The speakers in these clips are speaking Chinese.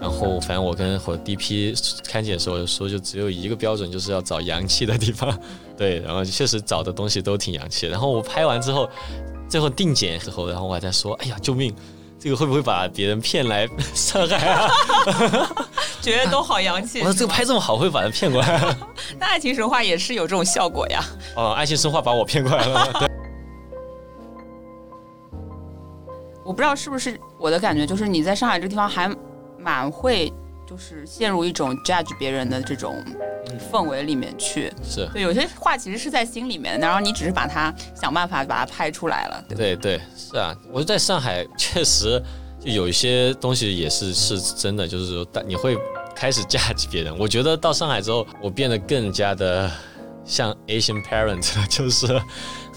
然后，反正我跟我第一批看检的时候说，就只有一个标准，就是要找洋气的地方。对，然后确实找的东西都挺洋气。然后我拍完之后，最后定检之后，然后我还在说：“哎呀，救命！这个会不会把别人骗来 上海啊？” 觉得都好洋气。我说这个拍这么好，会把人骗过来？那爱情神话也是有这种效果呀。哦，爱情神话把我骗过来了。对。不知道是不是我的感觉，就是你在上海这个地方还。蛮会，就是陷入一种 judge 别人的这种氛围里面去。是对，有些话其实是在心里面，然后你只是把它想办法把它拍出来了。对对，是啊，我在上海确实就有一些东西也是是真的，就是说，但你会开始 judge 别人。我觉得到上海之后，我变得更加的像 Asian parent，就是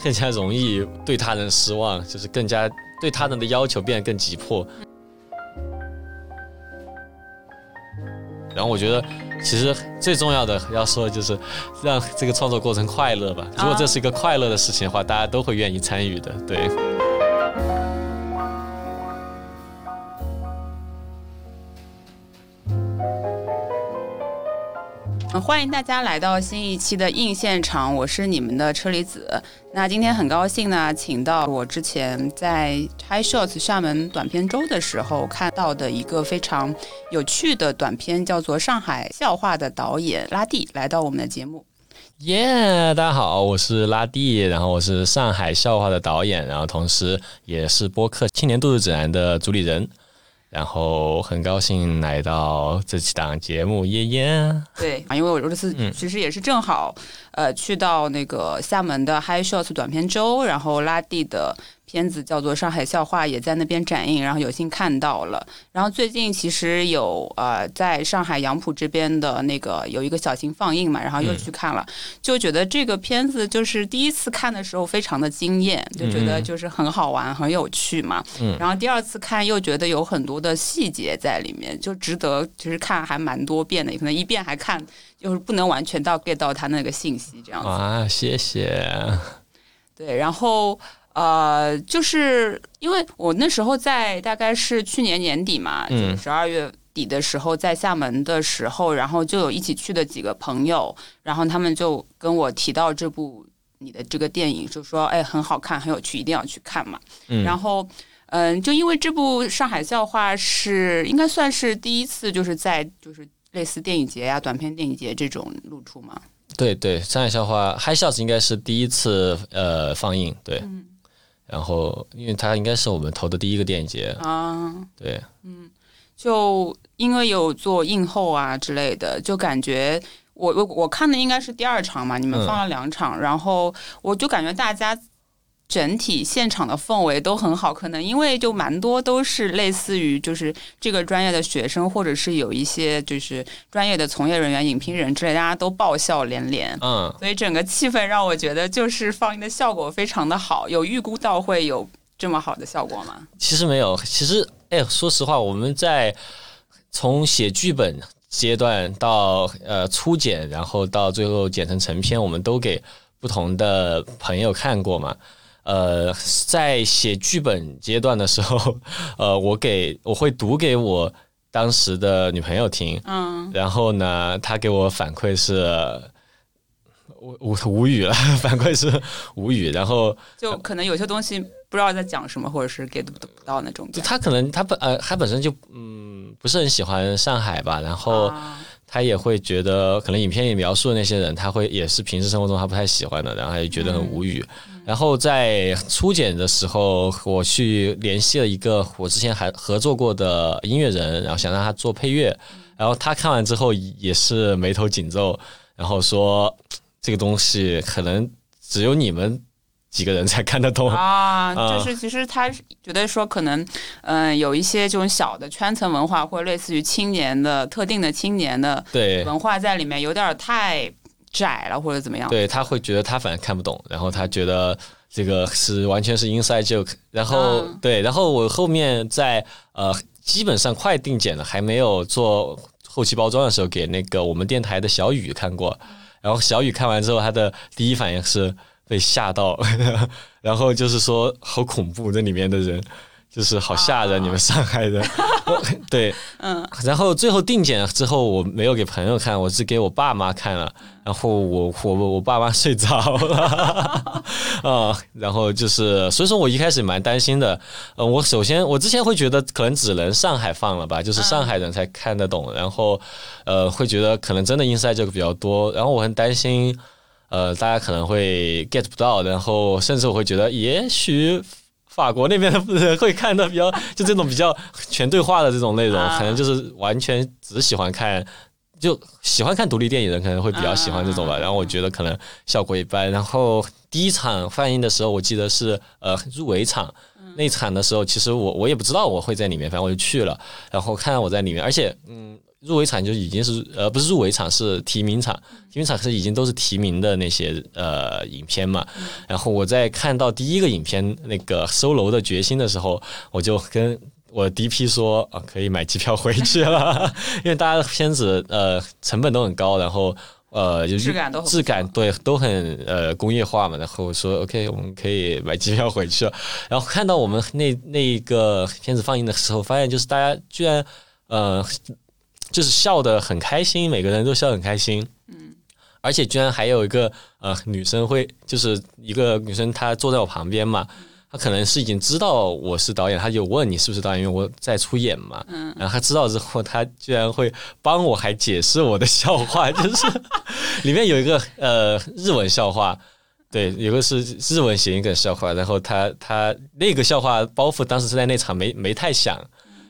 更加容易对他人失望，就是更加对他人的要求变得更急迫。然后我觉得，其实最重要的要说的就是让这个创作过程快乐吧。如果这是一个快乐的事情的话，大家都会愿意参与的。对。欢迎大家来到新一期的硬现场，我是你们的车厘子。那今天很高兴呢，请到我之前在 High Shots 厦门短片周的时候看到的一个非常有趣的短片，叫做《上海笑话》的导演拉蒂来到我们的节目。耶，大家好，我是拉蒂，然后我是上海笑话的导演，然后同时也是播客《青年度日指南》的主理人。然后很高兴来到这期档节目，耶耶。对，因为我这次其实也是正好，呃，去到那个厦门的 High Shots 短片周，然后拉蒂的。片子叫做《上海笑话》，也在那边展映，然后有幸看到了。然后最近其实有呃，在上海杨浦这边的那个有一个小型放映嘛，然后又去看了，就觉得这个片子就是第一次看的时候非常的惊艳，就觉得就是很好玩、很有趣嘛。然后第二次看又觉得有很多的细节在里面，就值得其实看还蛮多遍的，可能一遍还看就是不能完全到 get 到他那个信息这样子。啊，谢谢。对，然后。呃，就是因为我那时候在大概是去年年底嘛，就十二月底的时候在厦门的时候，然后就有一起去的几个朋友，然后他们就跟我提到这部你的这个电影，就说哎很好看，很有趣，一定要去看嘛。然后嗯，就因为这部《上海笑话》是应该算是第一次，就是在就是类似电影节呀、短片电影节这种露出嘛。对对，《上海笑话》嗨笑应该是第一次呃放映，对。然后，因为它应该是我们投的第一个电影节。啊，对，嗯，就因为有做映后啊之类的，就感觉我我我看的应该是第二场嘛，你们放了两场，然后我就感觉大家。整体现场的氛围都很好，可能因为就蛮多都是类似于就是这个专业的学生，或者是有一些就是专业的从业人员、影评人之类，大家都爆笑连连。嗯，所以整个气氛让我觉得就是放映的效果非常的好。有预估到会有这么好的效果吗？其实没有，其实哎，说实话，我们在从写剧本阶段到呃初剪，然后到最后剪成成片，我们都给不同的朋友看过嘛。呃，在写剧本阶段的时候，呃，我给我会读给我当时的女朋友听，嗯，然后呢，她给我反馈是我无无语了，反馈是无语，然后就可能有些东西不知道在讲什么，或者是 get 不到那种。就他可能他本呃他本身就嗯不是很喜欢上海吧，然后他也会觉得可能影片里描述的那些人，他会也是平时生活中他不太喜欢的，然后他就觉得很无语。然后在初检的时候，我去联系了一个我之前还合作过的音乐人，然后想让他做配乐。然后他看完之后也是眉头紧皱，然后说这个东西可能只有你们几个人才看得懂啊。就是其实他觉得说可能嗯有一些这种小的圈层文化，或者类似于青年的特定的青年的对文化在里面，有点太。窄了或者怎么样？对他会觉得他反正看不懂，然后他觉得这个是完全是 inside joke。然后对，然后我后面在呃基本上快定检了，还没有做后期包装的时候，给那个我们电台的小雨看过。然后小雨看完之后，他的第一反应是被吓到，然后就是说好恐怖，这里面的人就是好吓人，你们上海人，对，嗯，然后最后定检之后，我没有给朋友看，我是给我爸妈看了，然后我我我爸妈睡着了，啊，然后就是，所以说我一开始蛮担心的，呃，我首先我之前会觉得可能只能上海放了吧，就是上海人才看得懂，然后呃会觉得可能真的 inside 这个比较多，然后我很担心。呃，大家可能会 get 不到，然后甚至我会觉得，也许法国那边的人会看的比较，就这种比较全对话的这种内容，可能就是完全只喜欢看，就喜欢看独立电影的人可能会比较喜欢这种吧。然后我觉得可能效果一般。然后第一场放映的时候，我记得是呃入围场那场的时候，其实我我也不知道我会在里面，反正我就去了，然后看到我在里面，而且嗯。入围场就已经是呃不是入围场是提名场，提名场是已经都是提名的那些呃影片嘛。然后我在看到第一个影片那个收楼的决心的时候，我就跟我 DP 说啊可以买机票回去了，因为大家的片子呃成本都很高，然后呃质感都质感对都很呃工业化嘛。然后说 OK 我们可以买机票回去了。然后看到我们那那个片子放映的时候，发现就是大家居然呃。就是笑得很开心，每个人都笑得很开心。嗯，而且居然还有一个呃女生会，就是一个女生，她坐在我旁边嘛，她可能是已经知道我是导演，她就问你是不是导演，因为我在出演嘛。嗯，然后她知道之后，她居然会帮我还解释我的笑话，就是里面有一个呃日文笑话，对，有个是日文谐音梗笑话，然后她她那个笑话包袱当时是在那场没没太响。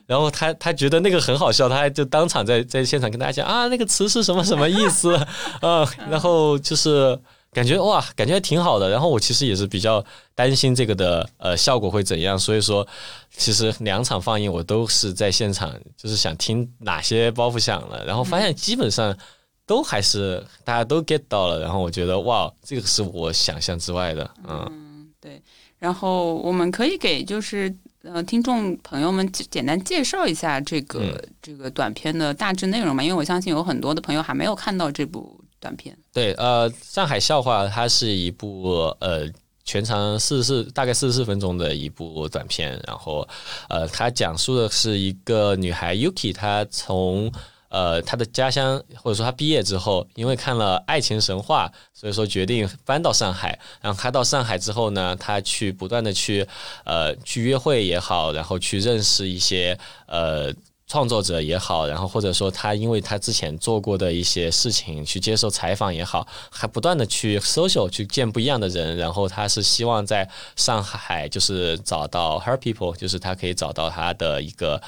然后他他觉得那个很好笑，他还就当场在在现场跟大家讲啊，那个词是什么什么意思啊？然后就是感觉哇，感觉还挺好的。然后我其实也是比较担心这个的呃效果会怎样，所以说其实两场放映我都是在现场，就是想听哪些包袱响了，然后发现基本上都还是大家都 get 到了。然后我觉得哇，这个是我想象之外的，嗯，对。然后我们可以给就是。呃，听众朋友们，简单介绍一下这个这个短片的大致内容吧，因为我相信有很多的朋友还没有看到这部短片。对，呃，上海笑话它是一部呃全长四十四大概四十四分钟的一部短片，然后呃，它讲述的是一个女孩 Yuki，她从呃，他的家乡或者说他毕业之后，因为看了《爱情神话》，所以说决定搬到上海。然后他到上海之后呢，他去不断的去呃去约会也好，然后去认识一些呃。创作者也好，然后或者说他因为他之前做过的一些事情去接受采访也好，还不断的去 social 去见不一样的人，然后他是希望在上海就是找到 her people，就是他可以找到他的一个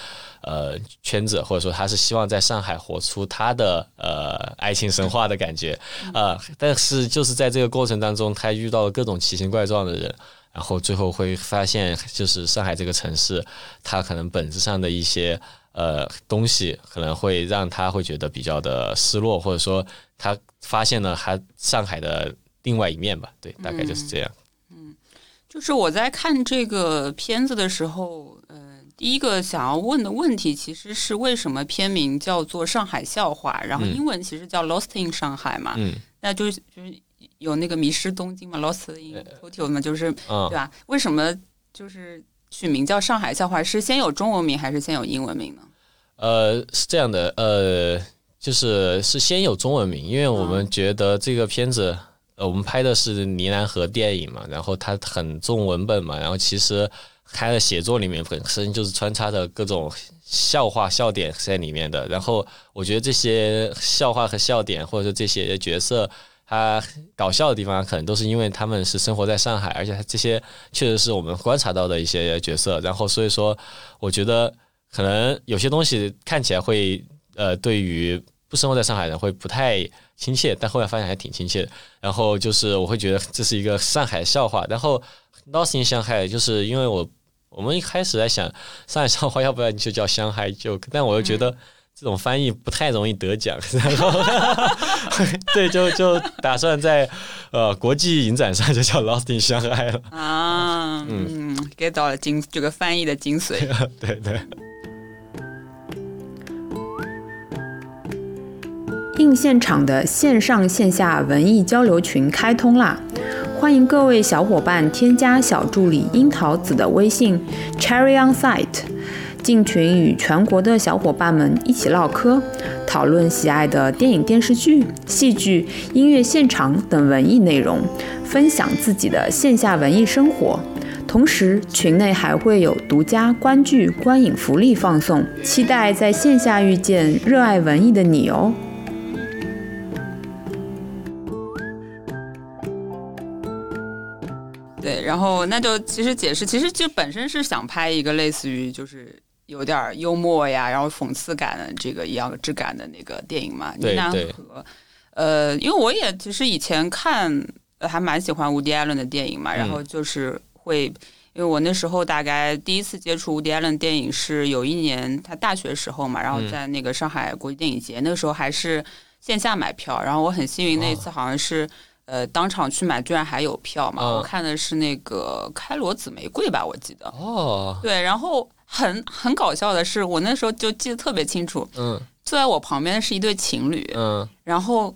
呃圈子，或者说他是希望在上海活出他的呃爱情神话的感觉啊，但是就是在这个过程当中，他遇到了各种奇形怪状的人，然后最后会发现就是上海这个城市，它可能本质上的一些。呃，东西可能会让他会觉得比较的失落，或者说他发现了他上海的另外一面吧。对，大概就是这样。嗯，就是我在看这个片子的时候，呃，第一个想要问的问题其实是为什么片名叫做《上海笑话》，然后英文其实叫《Lost in 上海》嘛？嗯，那就是就是有那个迷失东京嘛，《Lost in Tokyo》嘛，就是对吧？为什么就是取名叫《上海笑话》？是先有中文名还是先有英文名呢？呃，是这样的，呃，就是是先有中文名，因为我们觉得这个片子，呃，我们拍的是呢南河电影嘛，然后它很重文本嘛，然后其实它的写作里面本身就是穿插着各种笑话笑点在里面的，然后我觉得这些笑话和笑点，或者说这些角色，他搞笑的地方，可能都是因为他们是生活在上海，而且他这些确实是我们观察到的一些角色，然后所以说，我觉得。可能有些东西看起来会呃，对于不生活在上海人会不太亲切，但后来发现还挺亲切的。然后就是我会觉得这是一个上海笑话。然后 Lost in 上海，就是因为我我们一开始在想上海笑话，要不然你就叫上海 joke，但我又觉得这种翻译不太容易得奖。然后 对，就就打算在呃国际影展上就叫 Lost in 上海了。啊，嗯，get 到了精这个翻译的精髓。对对。映现场的线上线下文艺交流群开通啦！欢迎各位小伙伴添加小助理樱桃子的微信 Cherry on Site，进群与全国的小伙伴们一起唠嗑，讨论喜爱的电影、电视剧、戏剧、音乐现场等文艺内容，分享自己的线下文艺生活。同时，群内还会有独家观剧、观影福利放送，期待在线下遇见热爱文艺的你哦。对，然后那就其实解释，其实就本身是想拍一个类似于就是有点幽默呀，然后讽刺感的这个一样质感的那个电影嘛。对对。呃，因为我也其实以前看还蛮喜欢伍迪·艾伦的电影嘛，然后就是会，因为我那时候大概第一次接触伍迪·艾伦电影是有一年他大学时候嘛，然后在那个上海国际电影节，那个时候还是线下买票，然后我很幸运那一次好像是。呃，当场去买居然还有票嘛？我看的是那个《开罗紫玫瑰》吧，我记得。哦。对，然后很很搞笑的是，我那时候就记得特别清楚。嗯。坐在我旁边的是一对情侣。嗯。然后，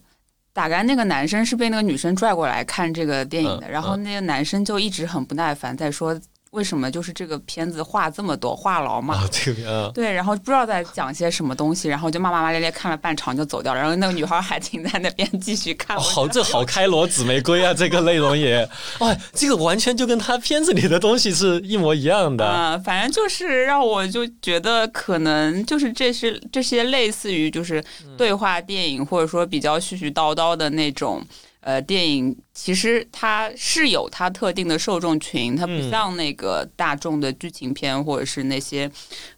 大概那个男生是被那个女生拽过来看这个电影的，然后那个男生就一直很不耐烦，在说。为什么就是这个片子话这么多，话痨嘛？这个对，然后不知道在讲些什么东西，然后就骂骂骂咧咧看了半场就走掉了，然后那个女孩还停在那边继续看。好，这好开罗紫玫瑰啊，这个内容也，哇，这个完全就跟他片子里的东西是一模一样的。嗯，反正就是让我就觉得可能就是这是这些类似于就是对话电影，或者说比较絮絮叨叨的那种。呃，电影其实它是有它特定的受众群，它不像那个大众的剧情片或者是那些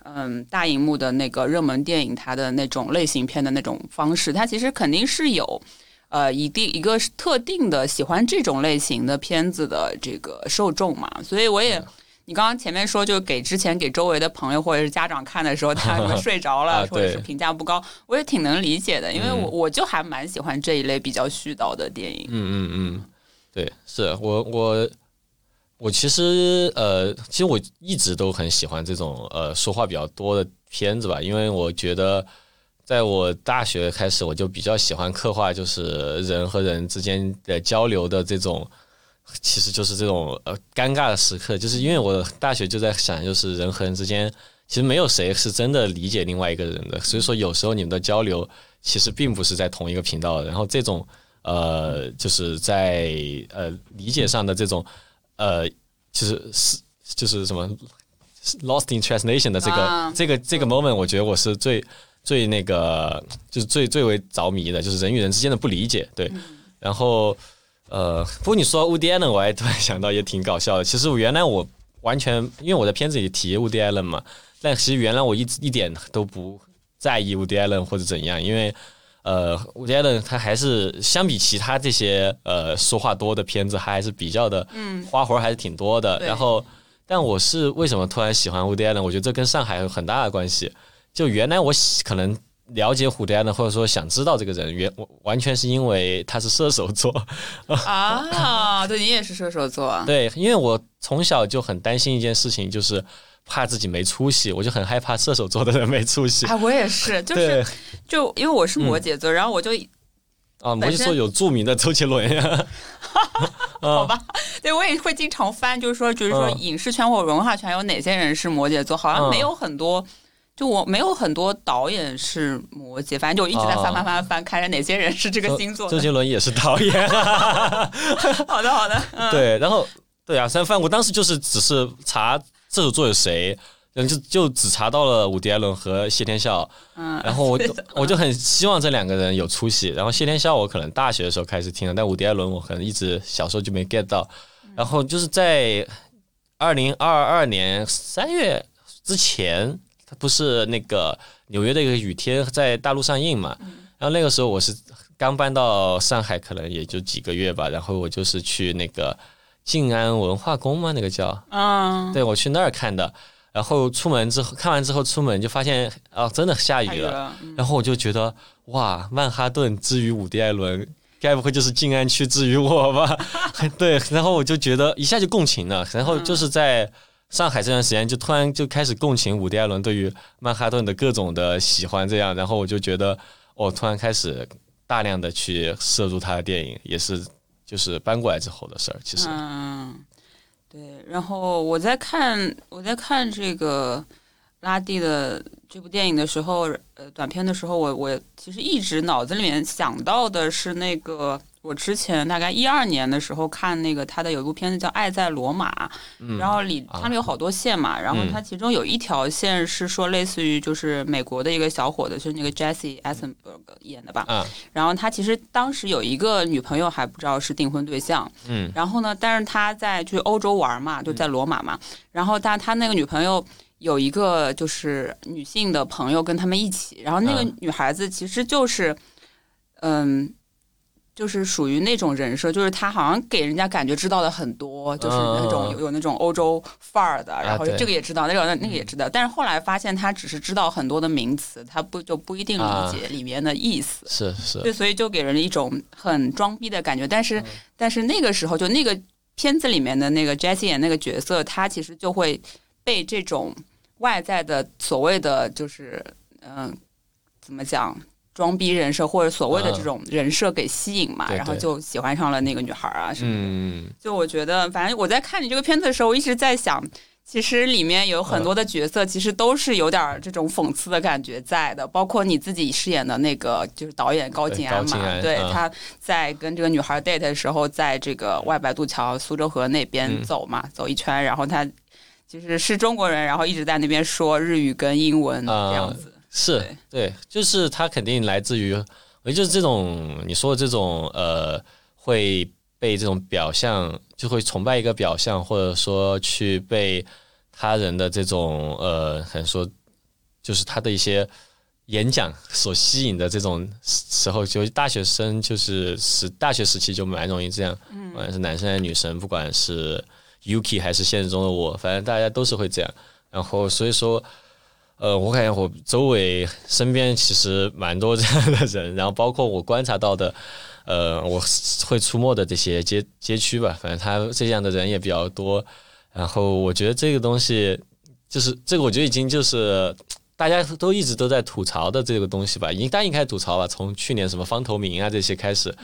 嗯大荧幕的那个热门电影，它的那种类型片的那种方式，它其实肯定是有呃一定一个特定的喜欢这种类型的片子的这个受众嘛，所以我也。你刚刚前面说，就给之前给周围的朋友或者是家长看的时候，他们睡着了，或者是评价不高，我也挺能理解的，因为我我就还蛮喜欢这一类比较絮叨的电影。嗯嗯嗯，对，是我我我其实呃，其实我一直都很喜欢这种呃说话比较多的片子吧，因为我觉得在我大学开始，我就比较喜欢刻画就是人和人之间的交流的这种。其实就是这种呃尴尬的时刻，就是因为我大学就在想，就是人和人之间其实没有谁是真的理解另外一个人的，所以说有时候你们的交流其实并不是在同一个频道。然后这种呃就是在呃理解上的这种呃就是是就是什么 lost in translation 的这个这个这个 moment，我觉得我是最最那个就是最最为着迷的，就是人与人之间的不理解。对，然后。呃，不过你说乌迪艾伦，我还突然想到也挺搞笑的。其实我原来我完全因为我在片子里提乌迪艾伦嘛，但其实原来我一直一点都不在意乌迪艾伦或者怎样，因为呃，乌迪艾伦他还是相比其他这些呃说话多的片子，他还是比较的，嗯，花活还是挺多的。然后，但我是为什么突然喜欢乌迪艾伦？我觉得这跟上海有很大的关系。就原来我可能。了解虎迪安的，或者说想知道这个人，原完全是因为他是射手座。啊！对你也是射手座，对，因为我从小就很担心一件事情，就是怕自己没出息，我就很害怕射手座的人没出息。啊，我也是，就是就因为我是摩羯座，然后我就啊，摩羯座有著名的周杰伦呀，好吧，对我也会经常翻，就是说，就是说影视圈或文化圈有哪些人是摩羯座，好像没有很多。就我没有很多导演是摩羯，反正就一直在翻翻翻翻，看着哪些人是这个星座。周杰伦也是导演。好的好的，对，然后对啊，三番我当时就是只是查这首作有谁，然后就就只查到了伍迪·艾伦和谢天笑。嗯，然后我 我就很希望这两个人有出息。然后谢天笑我可能大学的时候开始听了，但伍迪·艾伦我可能一直小时候就没 get 到。然后就是在二零二二年三月之前。不是那个纽约的一个雨天在大陆上映嘛？然后那个时候我是刚搬到上海，可能也就几个月吧。然后我就是去那个静安文化宫嘛，那个叫嗯，对我去那儿看的。然后出门之后看完之后出门就发现啊，真的下雨了。然后我就觉得哇，曼哈顿之于伍迪·艾伦，该不会就是静安区之于我吧？对，然后我就觉得一下就共情了。然后就是在。上海这段时间就突然就开始共情伍迪·艾伦对于曼哈顿的各种的喜欢，这样，然后我就觉得，我突然开始大量的去摄入他的电影，也是就是搬过来之后的事儿。其实，嗯，对。然后我在看我在看这个拉蒂的这部电影的时候，呃，短片的时候，我我其实一直脑子里面想到的是那个。我之前大概一二年的时候看那个他的有一部片子叫《爱在罗马》，然后里他们有好多线嘛，然后他其中有一条线是说类似于就是美国的一个小伙子，就是那个 Jesse Eisenberg 演的吧，然后他其实当时有一个女朋友还不知道是订婚对象，嗯，然后呢，但是他在去欧洲玩嘛，就在罗马嘛，然后但他那个女朋友有一个就是女性的朋友跟他们一起，然后那个女孩子其实就是嗯。就是属于那种人设，就是他好像给人家感觉知道的很多，就是那种有有那种欧洲范儿的，然后这个也知道，那个那那个也知道，但是后来发现他只是知道很多的名词，他不就不一定理解里面的意思，是是，对，所以就给人一种很装逼的感觉。但是但是那个时候，就那个片子里面的那个 Jessie 演那个角色，他其实就会被这种外在的所谓的就是嗯，怎么讲？装逼人设或者所谓的这种人设给吸引嘛，然后就喜欢上了那个女孩啊什么的。就我觉得，反正我在看你这个片子的时候，我一直在想，其实里面有很多的角色，其实都是有点这种讽刺的感觉在的。包括你自己饰演的那个就是导演高静安嘛，对，他在跟这个女孩 date 的时候，在这个外白渡桥苏州河那边走嘛，走一圈，然后他其实是中国人，然后一直在那边说日语跟英文这样子。是对，就是他肯定来自于，我觉得就是这种你说的这种呃，会被这种表象，就会崇拜一个表象，或者说去被他人的这种呃，可能说就是他的一些演讲所吸引的这种时候，就大学生就是是大学时期就蛮容易这样，不管是男生还是女生，不管是 Yuki 还是现实中的我，反正大家都是会这样，然后所以说。呃，我感觉我周围身边其实蛮多这样的人，然后包括我观察到的，呃，我会出没的这些街街区吧，反正他这样的人也比较多。然后我觉得这个东西，就是这个，我觉得已经就是大家都一直都在吐槽的这个东西吧，已经大家开始吐槽了。从去年什么方头明啊这些开始，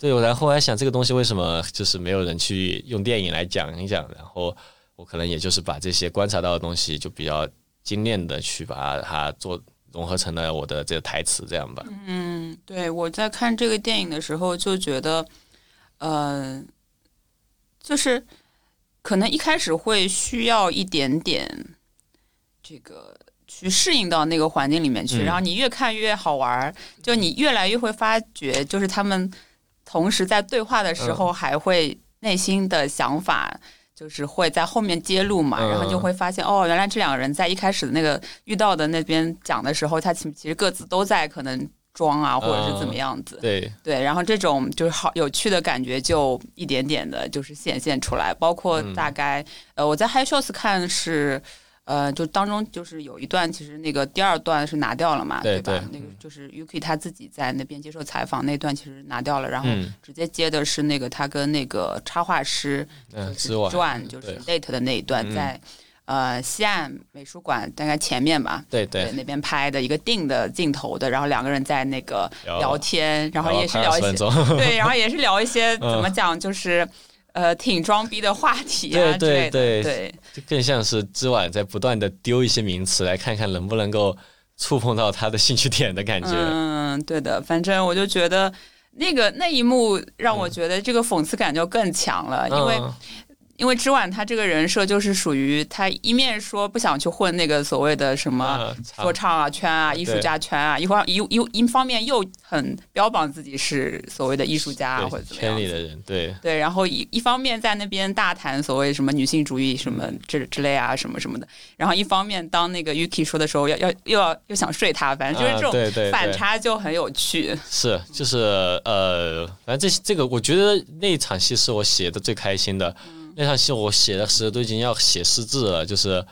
对，然后我还想这个东西为什么就是没有人去用电影来讲一讲，然后我可能也就是把这些观察到的东西就比较。精炼的去把它做融合成了我的这个台词，这样吧。嗯，对，我在看这个电影的时候就觉得，呃，就是可能一开始会需要一点点这个去适应到那个环境里面去，然后你越看越好玩儿，就你越来越会发觉，就是他们同时在对话的时候还会内心的想法。就是会在后面揭露嘛，然后就会发现哦，原来这两个人在一开始的那个遇到的那边讲的时候，他其其实各自都在可能装啊，或者是怎么样子。对对，然后这种就是好有趣的感觉就一点点的，就是显现出来。包括大概呃，我在 High Shows 看是。呃，就当中就是有一段，其实那个第二段是拿掉了嘛，对吧？那个就是 UK 他自己在那边接受采访那段，其实拿掉了，然后直接接的是那个他跟那个插画师就是转就是 Late 的那一段，在呃西岸美术馆大概前面吧，对对，那边拍的一个定的镜头的，然后两个人在那个聊天，然后也是聊一些，对，然后也是聊一些 怎么讲，就是。呃，挺装逼的话题啊，对对对，就更像是知晚在不断的丢一些名词，来看看能不能够触碰到他的兴趣点的感觉。嗯，对的，反正我就觉得那个那一幕让我觉得这个讽刺感就更强了，因为。因为之晚他这个人设就是属于他一面说不想去混那个所谓的什么说唱啊圈啊艺术家圈啊，一方一一一方面又很标榜自己是所谓的艺术家或者怎么样圈里的人，对对，然后一一方面在那边大谈所谓什么女性主义什么之之类啊什么什么的，然后一方面当那个 Yuki 说的时候要要又要又想睡他，反正就是这种反差就很有趣。是就是呃，反正这这个我觉得那场戏是我写的最开心的。那场戏我写的时候都已经要写失字了，就是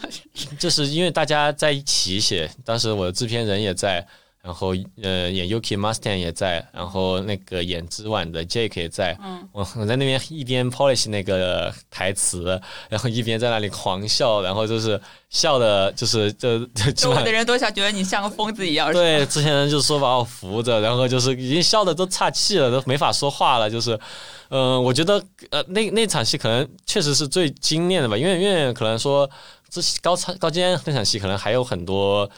就是因为大家在一起写，当时我的制片人也在，然后呃演 Yuki Mustang 也在，然后那个演之晚的 Jake 也在，我我在那边一边 polish 那个台词，然后一边在那里狂笑，然后就是笑的，就是就就周围的人都想觉得你像个疯子一样。对，之前人就说把我扶着，然后就是已经笑的都岔气了，都没法说话了，就是。嗯，我觉得呃，那那场戏可能确实是最精炼的吧，因为因为可能说这高超高尖那场戏可能还有很多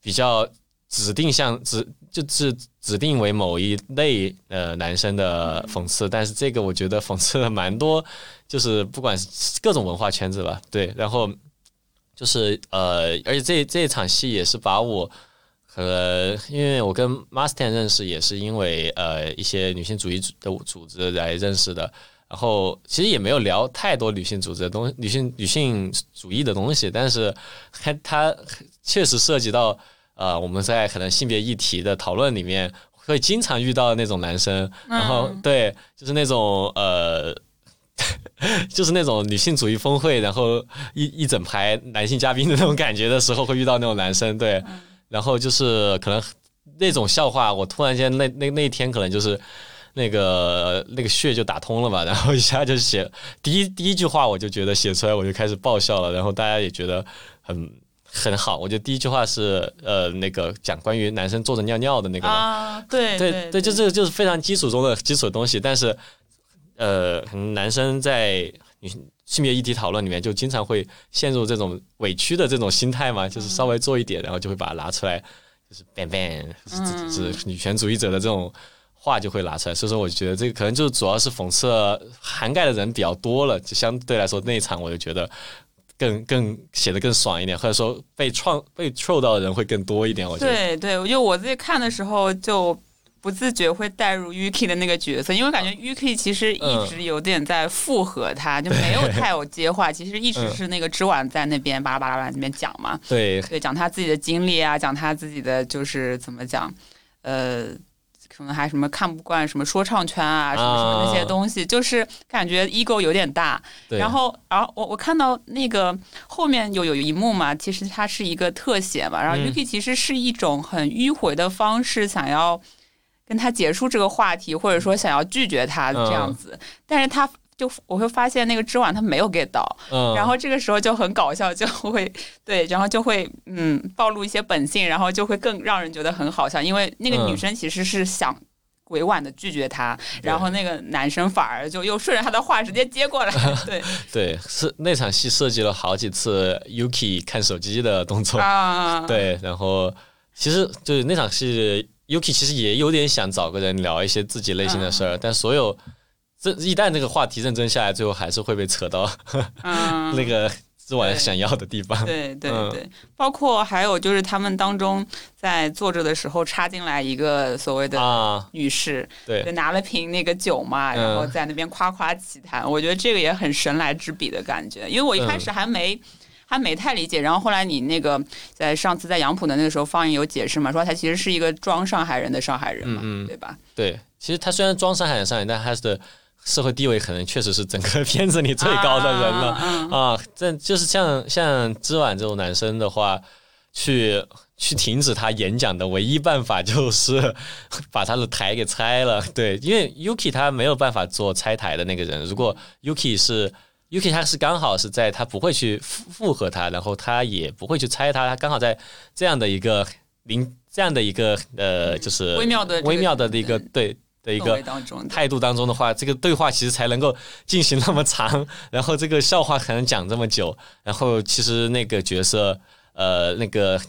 比较指定向指就是指定为某一类呃男生的讽刺，但是这个我觉得讽刺了蛮多，就是不管是各种文化圈子吧，对，然后就是呃，而且这这场戏也是把我。呃，因为我跟 Mustan 认识也是因为呃一些女性主义的组织来认识的，然后其实也没有聊太多女性组织的东女性女性主义的东西，但是还它确实涉及到呃我们在可能性别议题的讨论里面会经常遇到那种男生，然后对，就是那种呃，就是那种女性主义峰会，然后一一整排男性嘉宾的那种感觉的时候会遇到那种男生，对。然后就是可能那种笑话，我突然间那那那一天可能就是那个那个穴就打通了吧，然后一下就写第一第一句话，我就觉得写出来我就开始爆笑了，然后大家也觉得很很好。我觉得第一句话是呃那个讲关于男生坐着尿尿的那个啊，对对对，就这个就是非常基础中的基础的东西，但是呃男生在女性。别议题讨论里面就经常会陷入这种委屈的这种心态嘛，就是稍微做一点，然后就会把它拿出来，就是 bang bang，是女权主义者的这种话就会拿出来。所以说，我觉得这个可能就主要是讽刺涵盖的人比较多了，就相对来说那一场我就觉得更更写的更爽一点，或者说被创被 troll 到的人会更多一点。我觉得对对，我觉我自己看的时候就。不自觉会带入 Yuki 的那个角色，因为感觉 Yuki 其实一直有点在附和他，就没有太有接话。其实一直是那个之晚在那边巴拉巴拉巴拉那边讲嘛，对对，讲他自己的经历啊，讲他自己的就是怎么讲，呃，可能还什么看不惯什么说唱圈啊，什么什么那些东西，就是感觉 ego 有点大。然后，然后我我看到那个后面有有一幕嘛，其实它是一个特写嘛，然后 Yuki 其实是一种很迂回的方式想要。跟他结束这个话题，或者说想要拒绝他这样子，但是他就我会发现那个织网他没有 get 到，然后这个时候就很搞笑，就会对，然后就会嗯暴露一些本性，然后就会更让人觉得很好笑，因为那个女生其实是想委婉的拒绝他，然后那个男生反而就又顺着他的话直接接过来，对。对，是那场戏设计了好几次 Yuki 看手机的动作啊，对，然后其实就是那场戏。Yuki 其实也有点想找个人聊一些自己内心的事儿，但所有这一旦这个话题认真下来，最后还是会被扯到 嗯 那个之晚想要的地方。对对对，包括还有就是他们当中在坐着的时候插进来一个所谓的女士，对，就拿了瓶那个酒嘛，然后在那边夸夸其谈。我觉得这个也很神来之笔的感觉，因为我一开始还没。还没太理解，然后后来你那个在上次在杨浦的那个时候，方颖有解释嘛，说他其实是一个装上海人的上海人嘛，对吧？对，其实他虽然装上海人上海，但他的社会地位可能确实是整个片子里最高的人了啊。这就是像像知晚这种男生的话，去去停止他演讲的唯一办法就是把他的台给拆了。对，因为 Yuki 他没有办法做拆台的那个人，如果 Yuki 是。Yuki 他是刚好是在他不会去附附和他，然后他也不会去拆他，他刚好在这样的一个零这样的一个呃，就是微妙的微妙的一个对的一个态度当中的话，这个对话其实才能够进行那么长，然后这个笑话才能讲这么久，然后其实那个角色呃那个。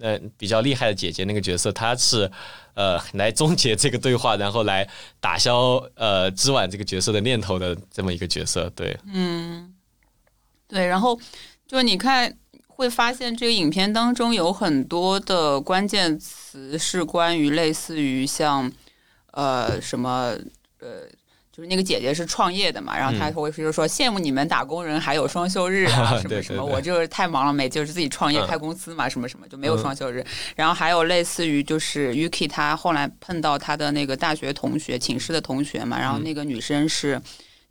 呃，比较厉害的姐姐那个角色，她是呃来终结这个对话，然后来打消呃织晚这个角色的念头的这么一个角色，对，嗯，对，然后就你看会发现这个影片当中有很多的关键词是关于类似于像呃什么呃。就是那个姐姐是创业的嘛，然后她会就是说羡慕你们打工人还有双休日啊 什么什么，我就是太忙了，没就是自己创业开公司嘛，什么什么就没有双休日。然后还有类似于就是 Yuki 他后来碰到她的那个大学同学寝室的同学嘛，然后那个女生是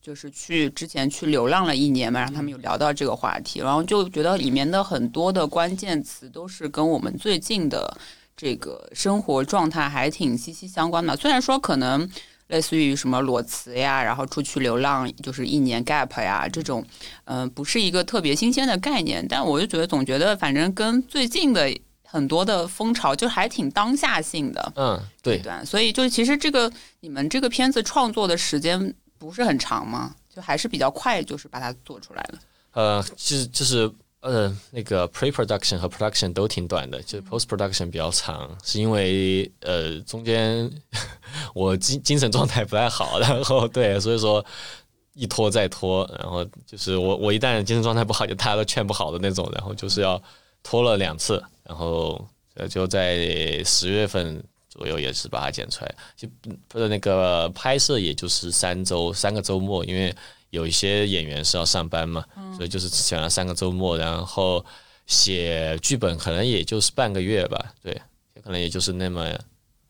就是去之前去流浪了一年嘛，然后他们有聊到这个话题，然后就觉得里面的很多的关键词都是跟我们最近的。这个生活状态还挺息息相关的。虽然说可能类似于什么裸辞呀，然后出去流浪就是一年 gap 呀这种，嗯，不是一个特别新鲜的概念，但我就觉得总觉得反正跟最近的很多的风潮就还挺当下性的。嗯，对。所以就是其实这个你们这个片子创作的时间不是很长吗？就还是比较快，就是把它做出来了。呃，其实就是呃，那个 pre production 和 production 都挺短的，就是 post production 比较长，是因为呃中间 我精精神状态不太好，然后对，所以说一拖再拖，然后就是我我一旦精神状态不好，就大家都劝不好的那种，然后就是要拖了两次，然后就在十月份左右也是把它剪出来，就不是那个拍摄也就是三周三个周末，因为。有一些演员是要上班嘛，所以就是选了三个周末，然后写剧本可能也就是半个月吧，对，可能也就是那么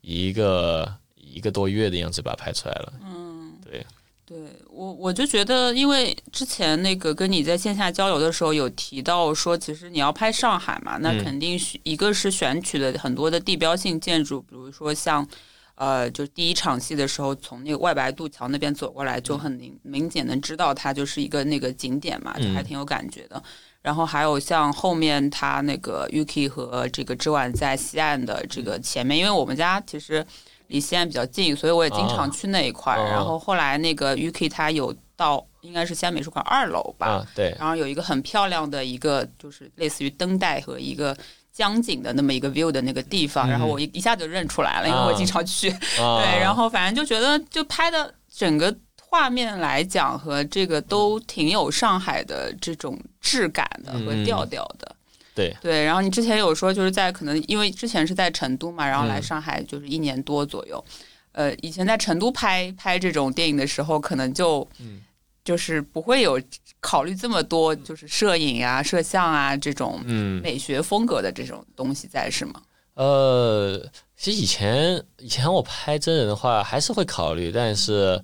一个一个多月的样子把它拍出来了。嗯，对，对我我就觉得，因为之前那个跟你在线下交流的时候有提到说，其实你要拍上海嘛，那肯定一个是选取的很多的地标性建筑，比如说像。呃，就第一场戏的时候，从那个外白渡桥那边走过来，就很明明显能知道它就是一个那个景点嘛，就还挺有感觉的。然后还有像后面他那个 Yuki 和这个之晚在西岸的这个前面，因为我们家其实离西岸比较近，所以我也经常去那一块儿。然后后来那个 Yuki 他有到应该是西安美术馆二楼吧，对，然后有一个很漂亮的一个就是类似于灯带和一个。江景的那么一个 view 的那个地方，然后我一一下就认出来了，因为我经常去。对，然后反正就觉得，就拍的整个画面来讲，和这个都挺有上海的这种质感的和调调的。对对，然后你之前有说，就是在可能因为之前是在成都嘛，然后来上海就是一年多左右。呃，以前在成都拍拍这种电影的时候，可能就就是不会有。考虑这么多，就是摄影啊、摄像啊这种美学风格的这种东西在是吗？呃，其实以前以前我拍真人的话还是会考虑，但是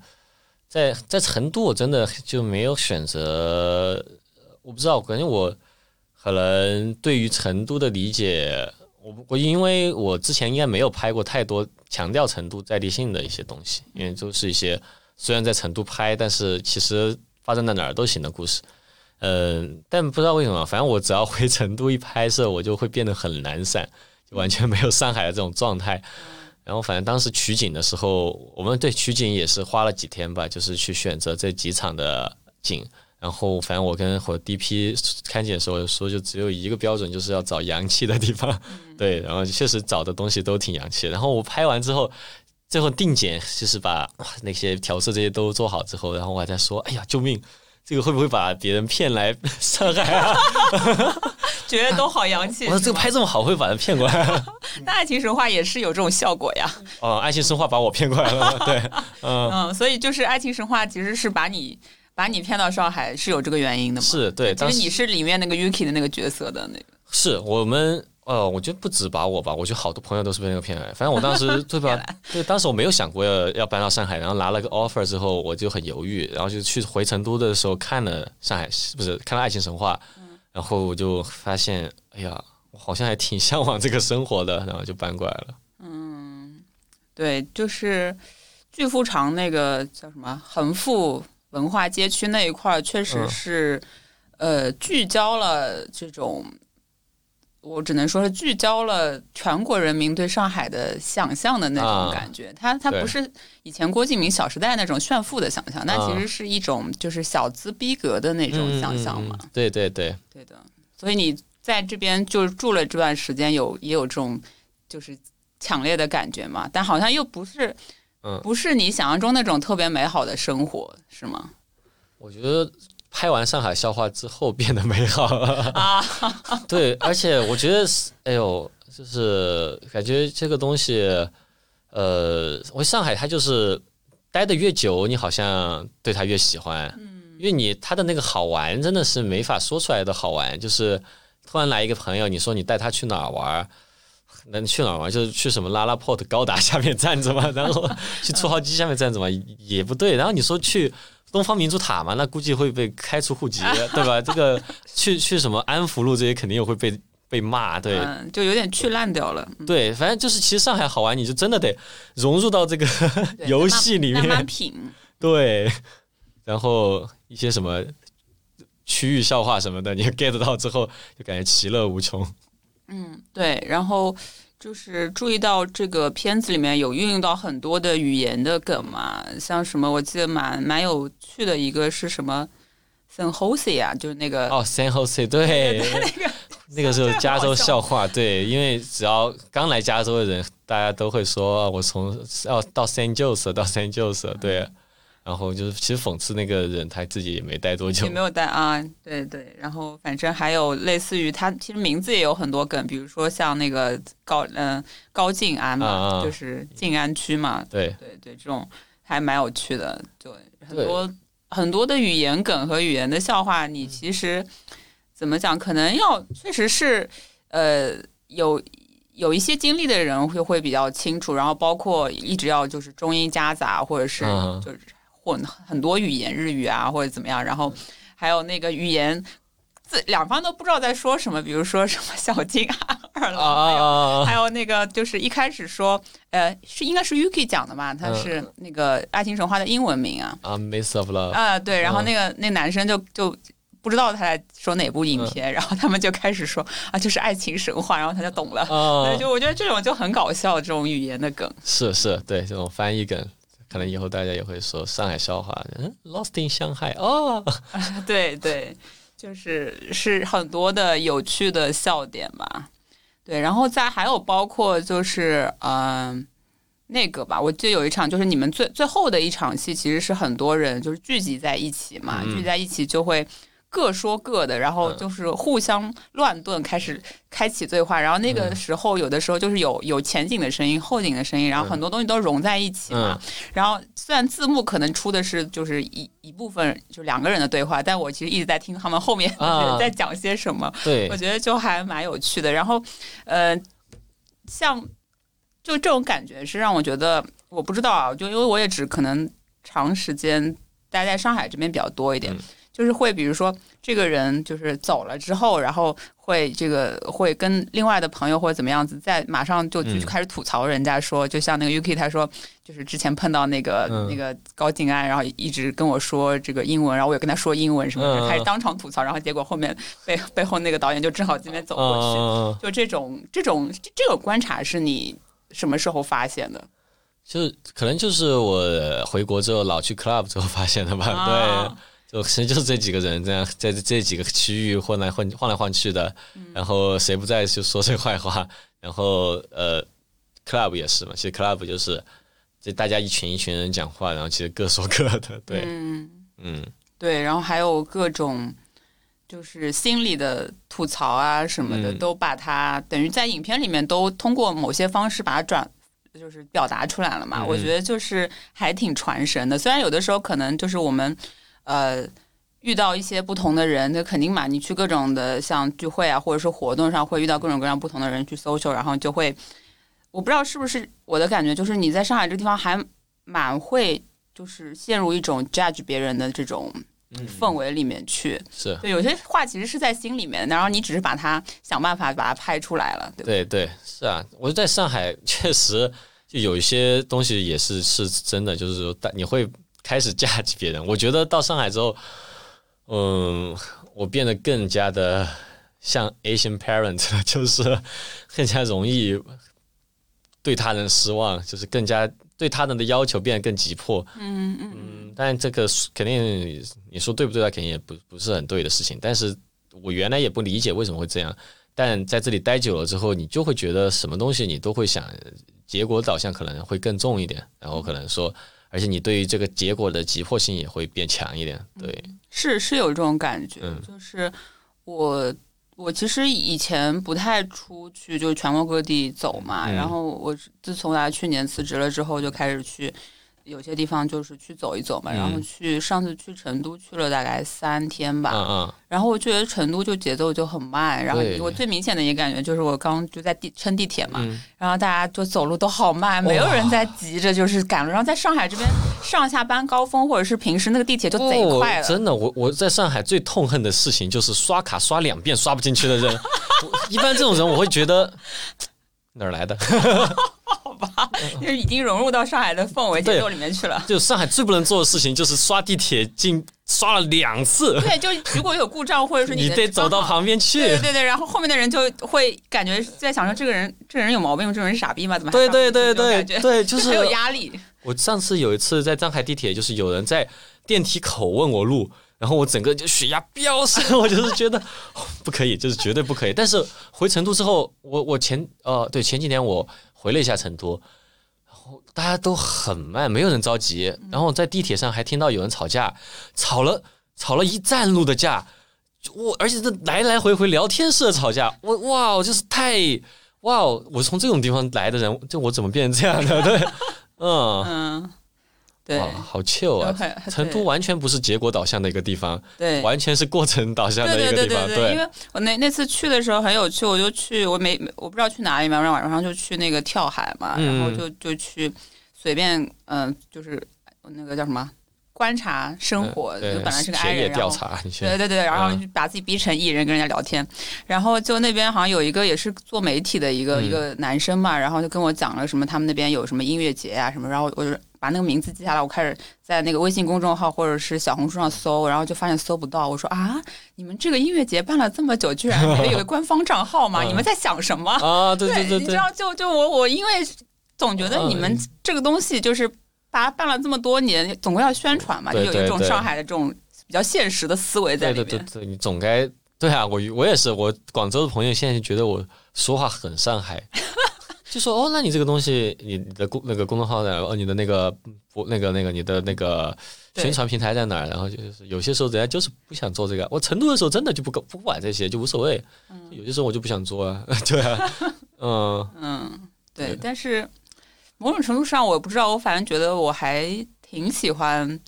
在在成都我真的就没有选择。我不知道，感觉我可能对于成都的理解，我我因为我之前应该没有拍过太多强调成都在地性的一些东西，因为都是一些虽然在成都拍，但是其实。发生在哪儿都行的故事，嗯，但不知道为什么，反正我只要回成都一拍摄，我就会变得很懒散，就完全没有上海的这种状态。然后反正当时取景的时候，我们对取景也是花了几天吧，就是去选择这几场的景。然后反正我跟我 DP 看景的时候说，就只有一个标准，就是要找洋气的地方。对，然后确实找的东西都挺洋气。然后我拍完之后。最后定剪就是把那些调色这些都做好之后，然后我还在说：“哎呀，救命！这个会不会把别人骗来 上海啊？” 觉得都好洋气。我说：“这个拍这么好，会把人骗过来？” 那爱情神话也是有这种效果呀。哦，爱情神话把我骗过来了。对，嗯嗯，所以就是爱情神话其实是把你把你骗到上海是有这个原因的吗？是对，其实你是里面那个 Yuki 的那个角色的那个。是我们。呃，我觉得不止把我吧，我觉得好多朋友都是被那个骗来。反正我当时 对吧？对，当时我没有想过要要搬到上海，然后拿了个 offer 之后，我就很犹豫，然后就去回成都的时候看了上海，不是看了《爱情神话》，然后我就发现，哎呀，我好像还挺向往这个生活的，然后就搬过来了。嗯，对，就是巨富长那个叫什么恒富文化街区那一块，确实是呃聚焦了这种。我只能说是聚焦了全国人民对上海的想象的那种感觉。它它不是以前郭敬明《小时代》那种炫富的想象，那其实是一种就是小资逼格的那种想象嘛。对对对，对的。所以你在这边就是住了这段时间，有也有这种就是强烈的感觉嘛？但好像又不是，不是你想象中那种特别美好的生活，是吗？我觉得。拍完上海笑话之后变得美好了啊！对，而且我觉得，哎呦，就是感觉这个东西，呃，我上海它就是待的越久，你好像对它越喜欢，嗯，因为你它的那个好玩真的是没法说出来的好玩，就是突然来一个朋友，你说你带他去哪儿玩，那你去哪儿玩？就是去什么拉拉 port 高达下面站着嘛，然后去出号机下面站着嘛，也不对，然后你说去。东方明珠塔嘛，那估计会被开除户籍，对吧？这个去去什么安福路这些肯定也会被被骂，对，嗯，就有点去烂掉了。对，反正就是其实上海好玩，你就真的得融入到这个 游戏里面，慢慢品。对，然后一些什么区域笑话什么的，你 get 到之后，就感觉其乐无穷。嗯，对，然后就是注意到这个片子里面有运用到很多的语言的梗嘛，像什么我记得蛮蛮有趣的一个是什么 San Jose 啊，就是那个哦 San Jose，对，那个 那个时候加州笑话，对，因为只要刚来加州的人，大家都会说我从哦到 San Jose 到 San Jose，对。然后就是，其实讽刺那个人，他自己也没待多久，也没有待啊，对对。然后反正还有类似于他，其实名字也有很多梗，比如说像那个高嗯高静安嘛，就是静安区嘛，对对对，这种还蛮有趣的。对，很多很多的语言梗和语言的笑话，你其实怎么讲，可能要确实是呃有有一些经历的人会会比较清楚，然后包括一直要就是中英夹杂，或者是就是。混很多语言，日语啊或者怎么样，然后还有那个语言，自两方都不知道在说什么，比如说什么小金啊、二郎，还有那个就是一开始说，呃，是应该是 Yuki 讲的嘛，他是那个《爱情神话》的英文名啊，啊，Miss of Love，啊，对，然后那个那男生就就不知道他在说哪部影片，然后他们就开始说啊，就是《爱情神话》，然后他就懂了，就我觉得这种就很搞笑，这种语言的梗，是是，对这种翻译梗。可能以后大家也会说上海笑话，嗯，Lost in 上海哦，对对，就是是很多的有趣的笑点吧，对，然后再还有包括就是嗯那个吧，我记得有一场就是你们最最后的一场戏，其实是很多人就是聚集在一起嘛，聚集在一起就会。各说各的，然后就是互相乱炖，开始开启对话。然后那个时候，有的时候就是有有前景的声音、后景的声音，然后很多东西都融在一起嘛。然后虽然字幕可能出的是就是一一部分，就两个人的对话，但我其实一直在听他们后面 在讲些什么。对，我觉得就还蛮有趣的。然后，呃，像就这种感觉是让我觉得，我不知道啊，就因为我也只可能长时间待在上海这边比较多一点。就是会，比如说这个人就是走了之后，然后会这个会跟另外的朋友或者怎么样子，再马上就就开始吐槽人家说，就像那个 UK 他说，就是之前碰到那个那个高静安，然后一直跟我说这个英文，然后我也跟他说英文什么的，开始当场吐槽，然后结果后面背背后那个导演就正好这边走过去，就这种这种这个观察是你什么时候发现的？就是可能就是我回国之后老去 club 之后发现的吧，对。就其实就是这几个人这样在这几个区域混来混晃来晃去的，然后谁不在就说谁坏话，然后呃，club 也是嘛，其实 club 就是这大家一群一群人讲话，然后其实各说各的，对，嗯，对，然后还有各种就是心里的吐槽啊什么的，都把它等于在影片里面都通过某些方式把它转就是表达出来了嘛，我觉得就是还挺传神的，虽然有的时候可能就是我们。呃，遇到一些不同的人，那肯定嘛。你去各种的像聚会啊，或者是活动上，会遇到各种各样不同的人去 social，然后就会，我不知道是不是我的感觉，就是你在上海这个地方还蛮会，就是陷入一种 judge 别人的这种氛围里面去。是，对，有些话其实是在心里面，然后你只是把它想办法把它拍出来了。对对，是啊，我在上海 确实就有一些东西也是是真的，就是说，你会。开始嫁给别人，我觉得到上海之后，嗯，我变得更加的像 Asian parent，就是更加容易对他人失望，就是更加对他人的要求变得更急迫。嗯嗯。但这个肯定你说对不对？他肯定也不不是很对的事情。但是我原来也不理解为什么会这样，但在这里待久了之后，你就会觉得什么东西你都会想结果导向可能会更重一点，然后可能说。而且你对于这个结果的急迫性也会变强一点，对，是是有这种感觉，就是我我其实以前不太出去，就是全国各地走嘛，然后我自从来去年辞职了之后，就开始去。有些地方就是去走一走嘛，然后去上次去成都去了大概三天吧，嗯嗯，然后我觉得成都就节奏就很慢，然后我最明显的一个感觉就是我刚就在地乘地铁嘛，然后大家就走路都好慢，没有人在急着就是赶路，然后在上海这边上下班高峰或者是平时那个地铁就贼快了，真的，我我在上海最痛恨的事情就是刷卡刷两遍刷不进去的人。一般这种人我会觉得哪儿来的？好吧，就是已经融入到上海的氛围节奏里面去了。就上海最不能做的事情就是刷地铁进刷了两次。对，就如果有故障或者说你得走到旁边去。对对对，然后后面的人就会感觉在想说这个人这个人有毛病，这个人是傻逼吗？怎么？对对对对对，就是很有压力。我上次有一次在上海地铁，就是有人在电梯口问我路。然后我整个就血压飙升，我就是觉得 不可以，就是绝对不可以。但是回成都之后，我我前呃对前几年我回了一下成都，然后大家都很慢，没有人着急。然后在地铁上还听到有人吵架，吵了吵了一站路的架，我而且这来来回回聊天式的吵架，我哇，我就是太哇，我从这种地方来的人，就我怎么变成这样的？对，嗯嗯。对，好 chill 啊！成都完全不是结果导向的一个地方，对，完全是过程导向的一个地方。对，因为我那那次去的时候很有趣，我就去，我没我不知道去哪里嘛，然后晚上就去那个跳海嘛，然后就就去随便嗯，就是那个叫什么观察生活，就本来是个 I 人，调查，对对对，然后把自己逼成艺人跟人家聊天，然后就那边好像有一个也是做媒体的一个一个男生嘛，然后就跟我讲了什么他们那边有什么音乐节啊什么，然后我就。把那个名字记下来，我开始在那个微信公众号或者是小红书上搜，然后就发现搜不到。我说啊，你们这个音乐节办了这么久，居然没有个官方账号吗？你们在想什么 啊？对对对，你知道，就就我我因为总觉得你们这个东西就是把它办了这么多年，总归要宣传嘛，就有一种上海的这种比较现实的思维在里面。对对对，你总该对啊，我我也是，我广州的朋友现在就觉得我说话很上海。就说哦，那你这个东西，你的公那个公众号的哦，你的那个不那个那个你的那个宣传平台在哪儿？然后就是有些时候人家就是不想做这个。我成都的时候真的就不不管这些，就无所谓。有些时候我就不想做啊，对啊，嗯嗯，对。但是某种程度上，我不知道，我反正觉得我还挺喜欢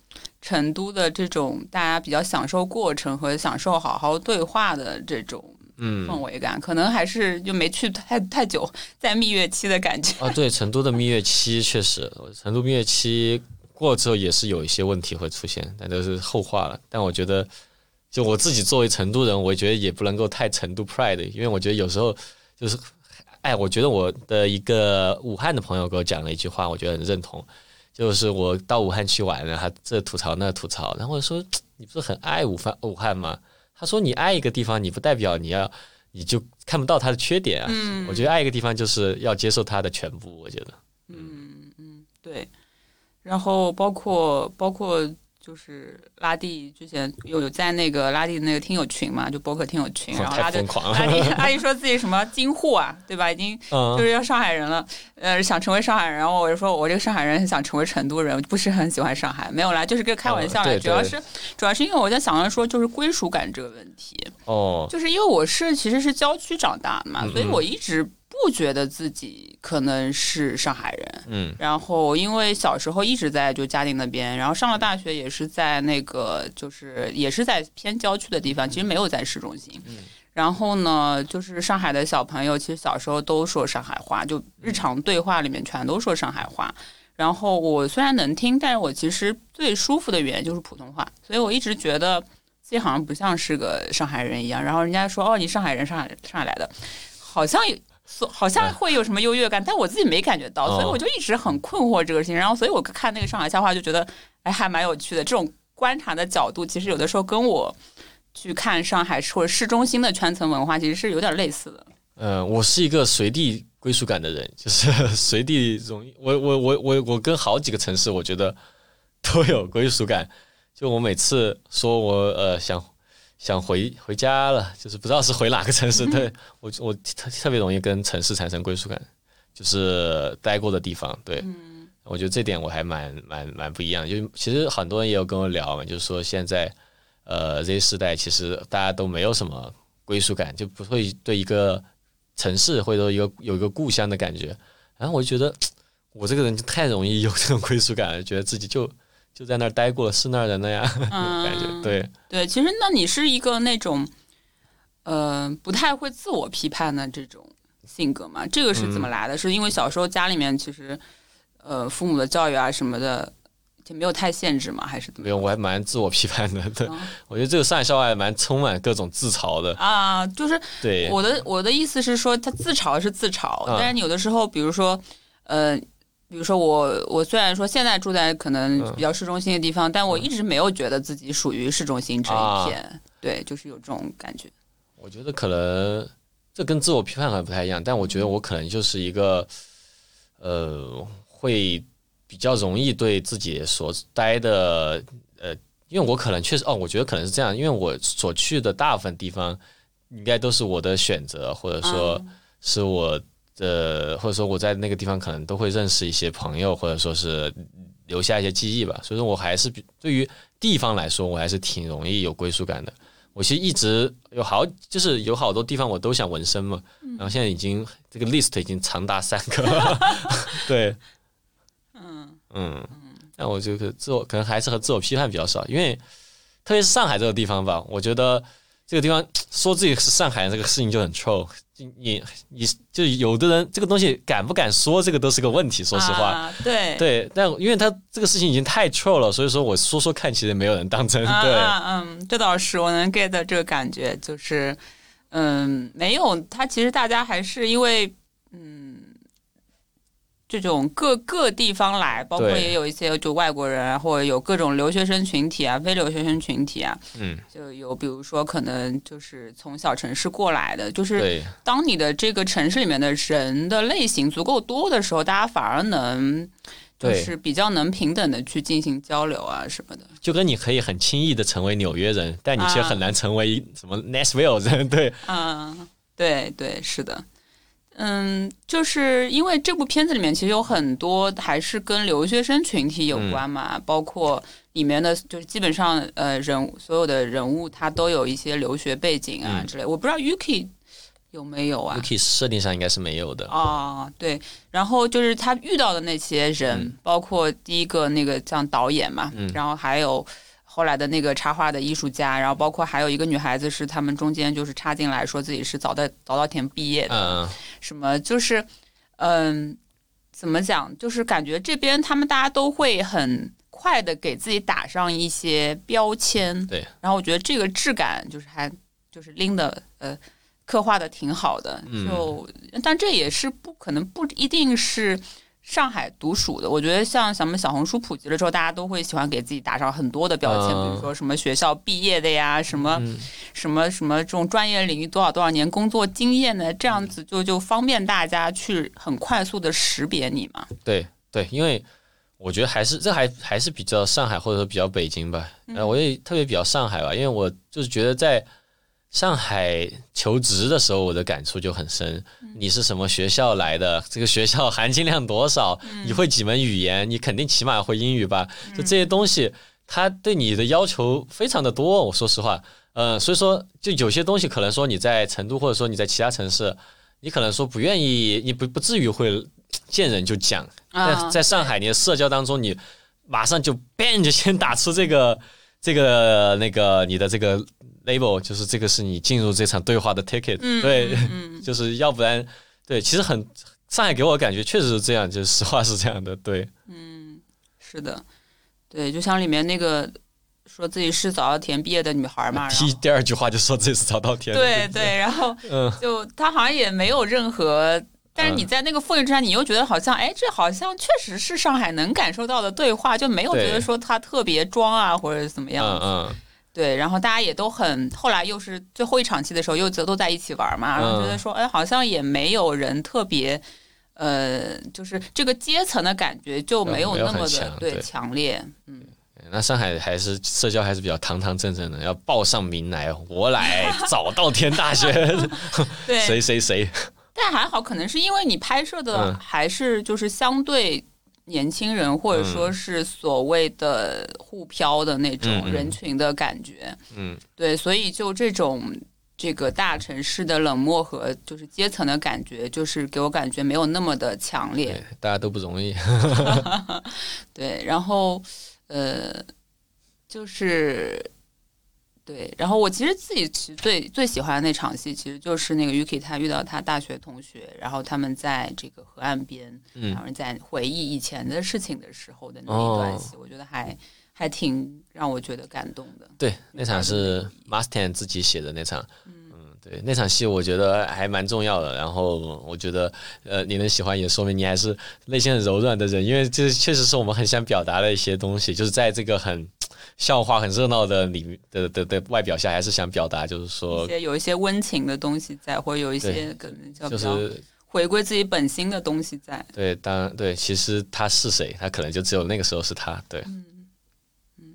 成都的这种大家比较享受过程和享受好好对话的这种。嗯，氛围感可能还是就没去太太久，在蜜月期的感觉啊。对，成都的蜜月期确实，成都蜜月期过之后也是有一些问题会出现，但都是后话了。但我觉得，就我自己作为成都人，我觉得也不能够太成都 pride，因为我觉得有时候就是，哎，我觉得我的一个武汉的朋友给我讲了一句话，我觉得很认同，就是我到武汉去玩了，他这吐槽那吐槽，然后我说你不是很爱武汉武汉吗？他说：“你爱一个地方，你不代表你要，你就看不到它的缺点啊。我觉得爱一个地方就是要接受它的全部。我觉得，嗯嗯，对。然后包括包括。”就是拉蒂之前有有在那个拉蒂的那个听友群嘛，就博客听友群，然后拉蒂拉蒂阿姨 说自己什么京沪啊，对吧？已经 就是要上海人了，呃，想成为上海人。然后我就说，我这个上海人想成为成都人，不是很喜欢上海。没有啦，就是个开玩笑啦。主要是主要是因为我在想着说，就是归属感这个问题。哦，就是因为我是其实是郊区长大的嘛，所以我一直。不觉得自己可能是上海人，嗯，然后因为小时候一直在就嘉定那边，然后上了大学也是在那个就是也是在偏郊区的地方，其实没有在市中心。嗯，然后呢，就是上海的小朋友其实小时候都说上海话，就日常对话里面全都说上海话。然后我虽然能听，但是我其实最舒服的语言就是普通话，所以我一直觉得自己好像不像是个上海人一样。然后人家说哦，你上海人，上海上海来的，好像。好像会有什么优越感，但我自己没感觉到，所以我就一直很困惑这个事情。然后，所以我看那个上海笑话就觉得，哎，还蛮有趣的。这种观察的角度，其实有的时候跟我去看上海或者市中心的圈层文化，其实是有点类似的。呃，我是一个随地归属感的人，就是 随地容易。我我我我我跟好几个城市，我觉得都有归属感。就我每次说我呃想。想回回家了，就是不知道是回哪个城市。对我，我特特别容易跟城市产生归属感，就是待过的地方。对，我觉得这点我还蛮蛮蛮不一样。就其实很多人也有跟我聊嘛，就是说现在呃 Z 世代其实大家都没有什么归属感，就不会对一个城市或者说一个有一个故乡的感觉。然后我就觉得我这个人就太容易有这种归属感了，觉得自己就。就在那儿待过，是那儿人的呀，感觉对对。其实，那你是一个那种，呃，不太会自我批判的这种性格嘛？这个是怎么来的？是因为小时候家里面其实，呃，父母的教育啊什么的，就没有太限制吗？还是怎么没有，我还蛮自我批判的。对，我觉得这个上海笑话还蛮充满各种自嘲的。啊，就是对我的我的意思是说，他自嘲是自嘲，但是有的时候，比如说，呃，比如说我我虽然说现在住在可能比较市中心的地方，但我一直没有觉得自己属于市中心这一片。对，就是有这种感觉。我觉得可能这跟自我批判还不太一样，但我觉得我可能就是一个，呃，会比较容易对自己所待的，呃，因为我可能确实哦，我觉得可能是这样，因为我所去的大部分地方应该都是我的选择，或者说是我的，或者说我在那个地方可能都会认识一些朋友，或者说是留下一些记忆吧。所以说我还是对于地方来说，我还是挺容易有归属感的。我其实一直有好，就是有好多地方我都想纹身嘛，然后现在已经这个 list 已经长达三个，对，嗯。嗯，那我就自我可能还是和自我批判比较少，因为特别是上海这个地方吧，我觉得这个地方 说自己是上海人这个事情就很臭。你你就有的人这个东西敢不敢说，这个都是个问题。说实话，对对，但因为他这个事情已经太 troll 了，所以说我说说看，其实没有人当真。对，嗯，这倒是我能 get 这个感觉，就是嗯，没有他，其实大家还是因为嗯。这种各各地方来，包括也有一些就外国人，或者有各种留学生群体啊，非留学生群体啊，嗯，就有比如说可能就是从小城市过来的，就是当你的这个城市里面的人的类型足够多的时候，大家反而能就是比较能平等的去进行交流啊什么的。就跟你可以很轻易的成为纽约人，但你却很难成为什么 Nashville 人，对，嗯，对对是的。嗯，就是因为这部片子里面其实有很多还是跟留学生群体有关嘛，包括里面的就是基本上呃人所有的人物他都有一些留学背景啊之类，我不知道 Yuki 有没有啊？Yuki 设定上应该是没有的啊，对。然后就是他遇到的那些人，包括第一个那个像导演嘛，然后还有。后来的那个插画的艺术家，然后包括还有一个女孩子，是他们中间就是插进来说自己是早稻早稻田毕业的，什么就是，嗯，怎么讲？就是感觉这边他们大家都会很快的给自己打上一些标签，对。然后我觉得这个质感就是还就是拎的呃刻画的挺好的，就但这也是不可能不一定是。上海独属的，我觉得像咱们小红书普及了之后，大家都会喜欢给自己打上很多的标签，比如说什么学校毕业的呀，什么什么什么这种专业领域多少多少年工作经验的，这样子就就方便大家去很快速的识别你嘛。对对，因为我觉得还是这还还是比较上海或者说比较北京吧，呃，我也特别比较上海吧，因为我就是觉得在。上海求职的时候，我的感触就很深。你是什么学校来的？这个学校含金量多少？你会几门语言？你肯定起码会英语吧？就这些东西，他对你的要求非常的多。我说实话，呃，所以说，就有些东西可能说你在成都，或者说你在其他城市，你可能说不愿意，你不不至于会见人就讲。但在上海，你的社交当中，你马上就 bang 就先打出这个这个那个你的这个。Label 就是这个是你进入这场对话的 ticket，对，就是要不然，对，其实很上海给我感觉确实是这样，就是实话是这样的，对，嗯，是的，对，就像里面那个说自己是早稻田毕业的女孩嘛，第第二句话就说自己是早稻田，对 对，然后嗯，就他好像也没有任何，但是你在那个氛围之下，你又觉得好像，哎，这好像确实是上海能感受到的对话，就没有觉得说他特别装啊或者怎么样，嗯嗯。对，然后大家也都很，后来又是最后一场戏的时候，又都在一起玩嘛，然后觉得说，哎，好像也没有人特别，呃，就是这个阶层的感觉就没有那么的对强烈。嗯，那上海还是社交还是比较堂堂正正的，要报上名来，我来 早稻田大学，谁谁谁。但还好，可能是因为你拍摄的还是就是相对。年轻人，或者说是所谓的沪漂的那种人群的感觉，嗯，对，所以就这种这个大城市的冷漠和就是阶层的感觉，就是给我感觉没有那么的强烈。大家都不容易。对，然后呃，就是对，然后我其实自己其实最最喜欢的那场戏，其实就是那个 Yuki 他遇到他大学同学，然后他们在这个河岸边，然后在回忆以前的事情的时候的那一段戏，我觉得还还挺让我觉得感动的。对，那场是 Mustang 自己写的那场。对那场戏，我觉得还蛮重要的。然后我觉得，呃，你能喜欢也说明你还是内心很柔软的人，因为这确实是我们很想表达的一些东西。就是在这个很笑话、很热闹的里的的的外表下，还是想表达，就是说一些有一些温情的东西在，或者有一些可能叫就是回归自己本心的东西在。对，当然对，其实他是谁，他可能就只有那个时候是他。对，嗯嗯，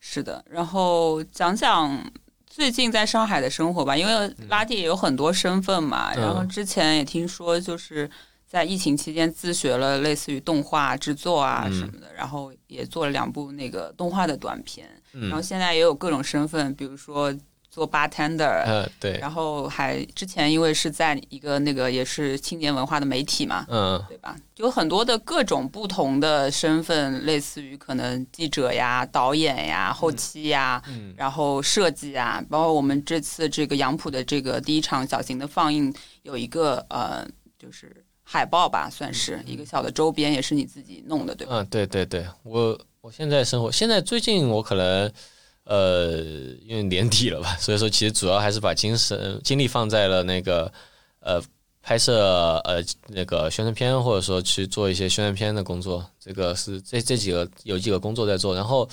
是的。然后讲讲。最近在上海的生活吧，因为拉蒂也有很多身份嘛，然后之前也听说就是在疫情期间自学了类似于动画制作啊什么的，然后也做了两部那个动画的短片，然后现在也有各种身份，比如说。做 bartender，嗯，对，然后还之前因为是在一个那个也是青年文化的媒体嘛，嗯，对吧？有很多的各种不同的身份，类似于可能记者呀、导演呀、后期呀，嗯，然后设计啊，包括我们这次这个杨浦的这个第一场小型的放映，有一个呃，就是海报吧，算是一个小的周边，也是你自己弄的，对吧？嗯，对对对，我我现在生活，现在最近我可能。呃，因为年底了吧，所以说其实主要还是把精神精力放在了那个呃拍摄呃那个宣传片，或者说去做一些宣传片的工作。这个是这这几个有几个工作在做。然后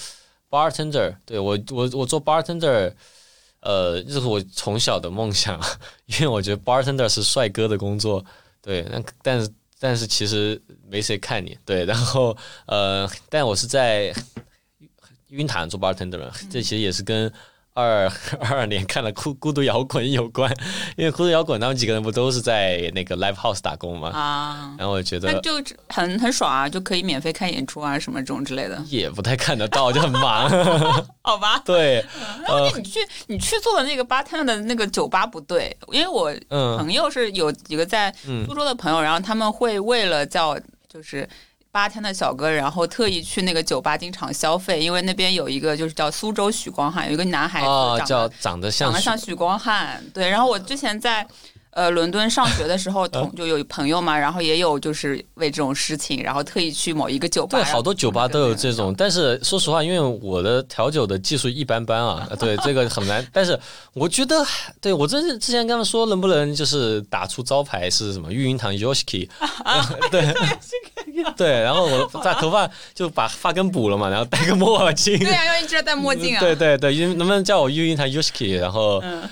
bartender，对我我我做 bartender，呃，这是我从小的梦想，因为我觉得 bartender 是帅哥的工作。对，但但是但是其实没谁看你。对，然后呃，但我是在。晕坛做 bartender，这其实也是跟二 二二年看了孤孤独摇滚有关，因为孤独摇滚他们几个人不都是在那个 live house 打工吗？啊，然后我觉得就很很爽啊，就可以免费看演出啊，什么这种之类的。也不太看得到，就很忙。好吧。对。而且你去你去做的那个 bartender 的那个酒吧不对，因为我朋友是有几个在苏州的朋友，然后他们会为了叫就是。八天的小哥，然后特意去那个酒吧经常消费，因为那边有一个就是叫苏州许光汉，有一个男孩子长得长得像长得像许光汉，对。然后我之前在。呃，伦敦上学的时候，同就有朋友嘛，然后也有就是为这种事情，然后特意去某一个酒吧。对，好多酒吧都有这种。但是说实话，因为我的调酒的技术一般般啊，对这个很难。但是我觉得，对我真是之前跟他们说，能不能就是打出招牌是什么玉云堂 Yoshiki？对对，然后我把头发就把发根补了嘛，然后戴个墨镜。对啊，要一直戴墨镜啊。对对对，因能不能叫我玉云堂 Yoshiki？然后。嗯，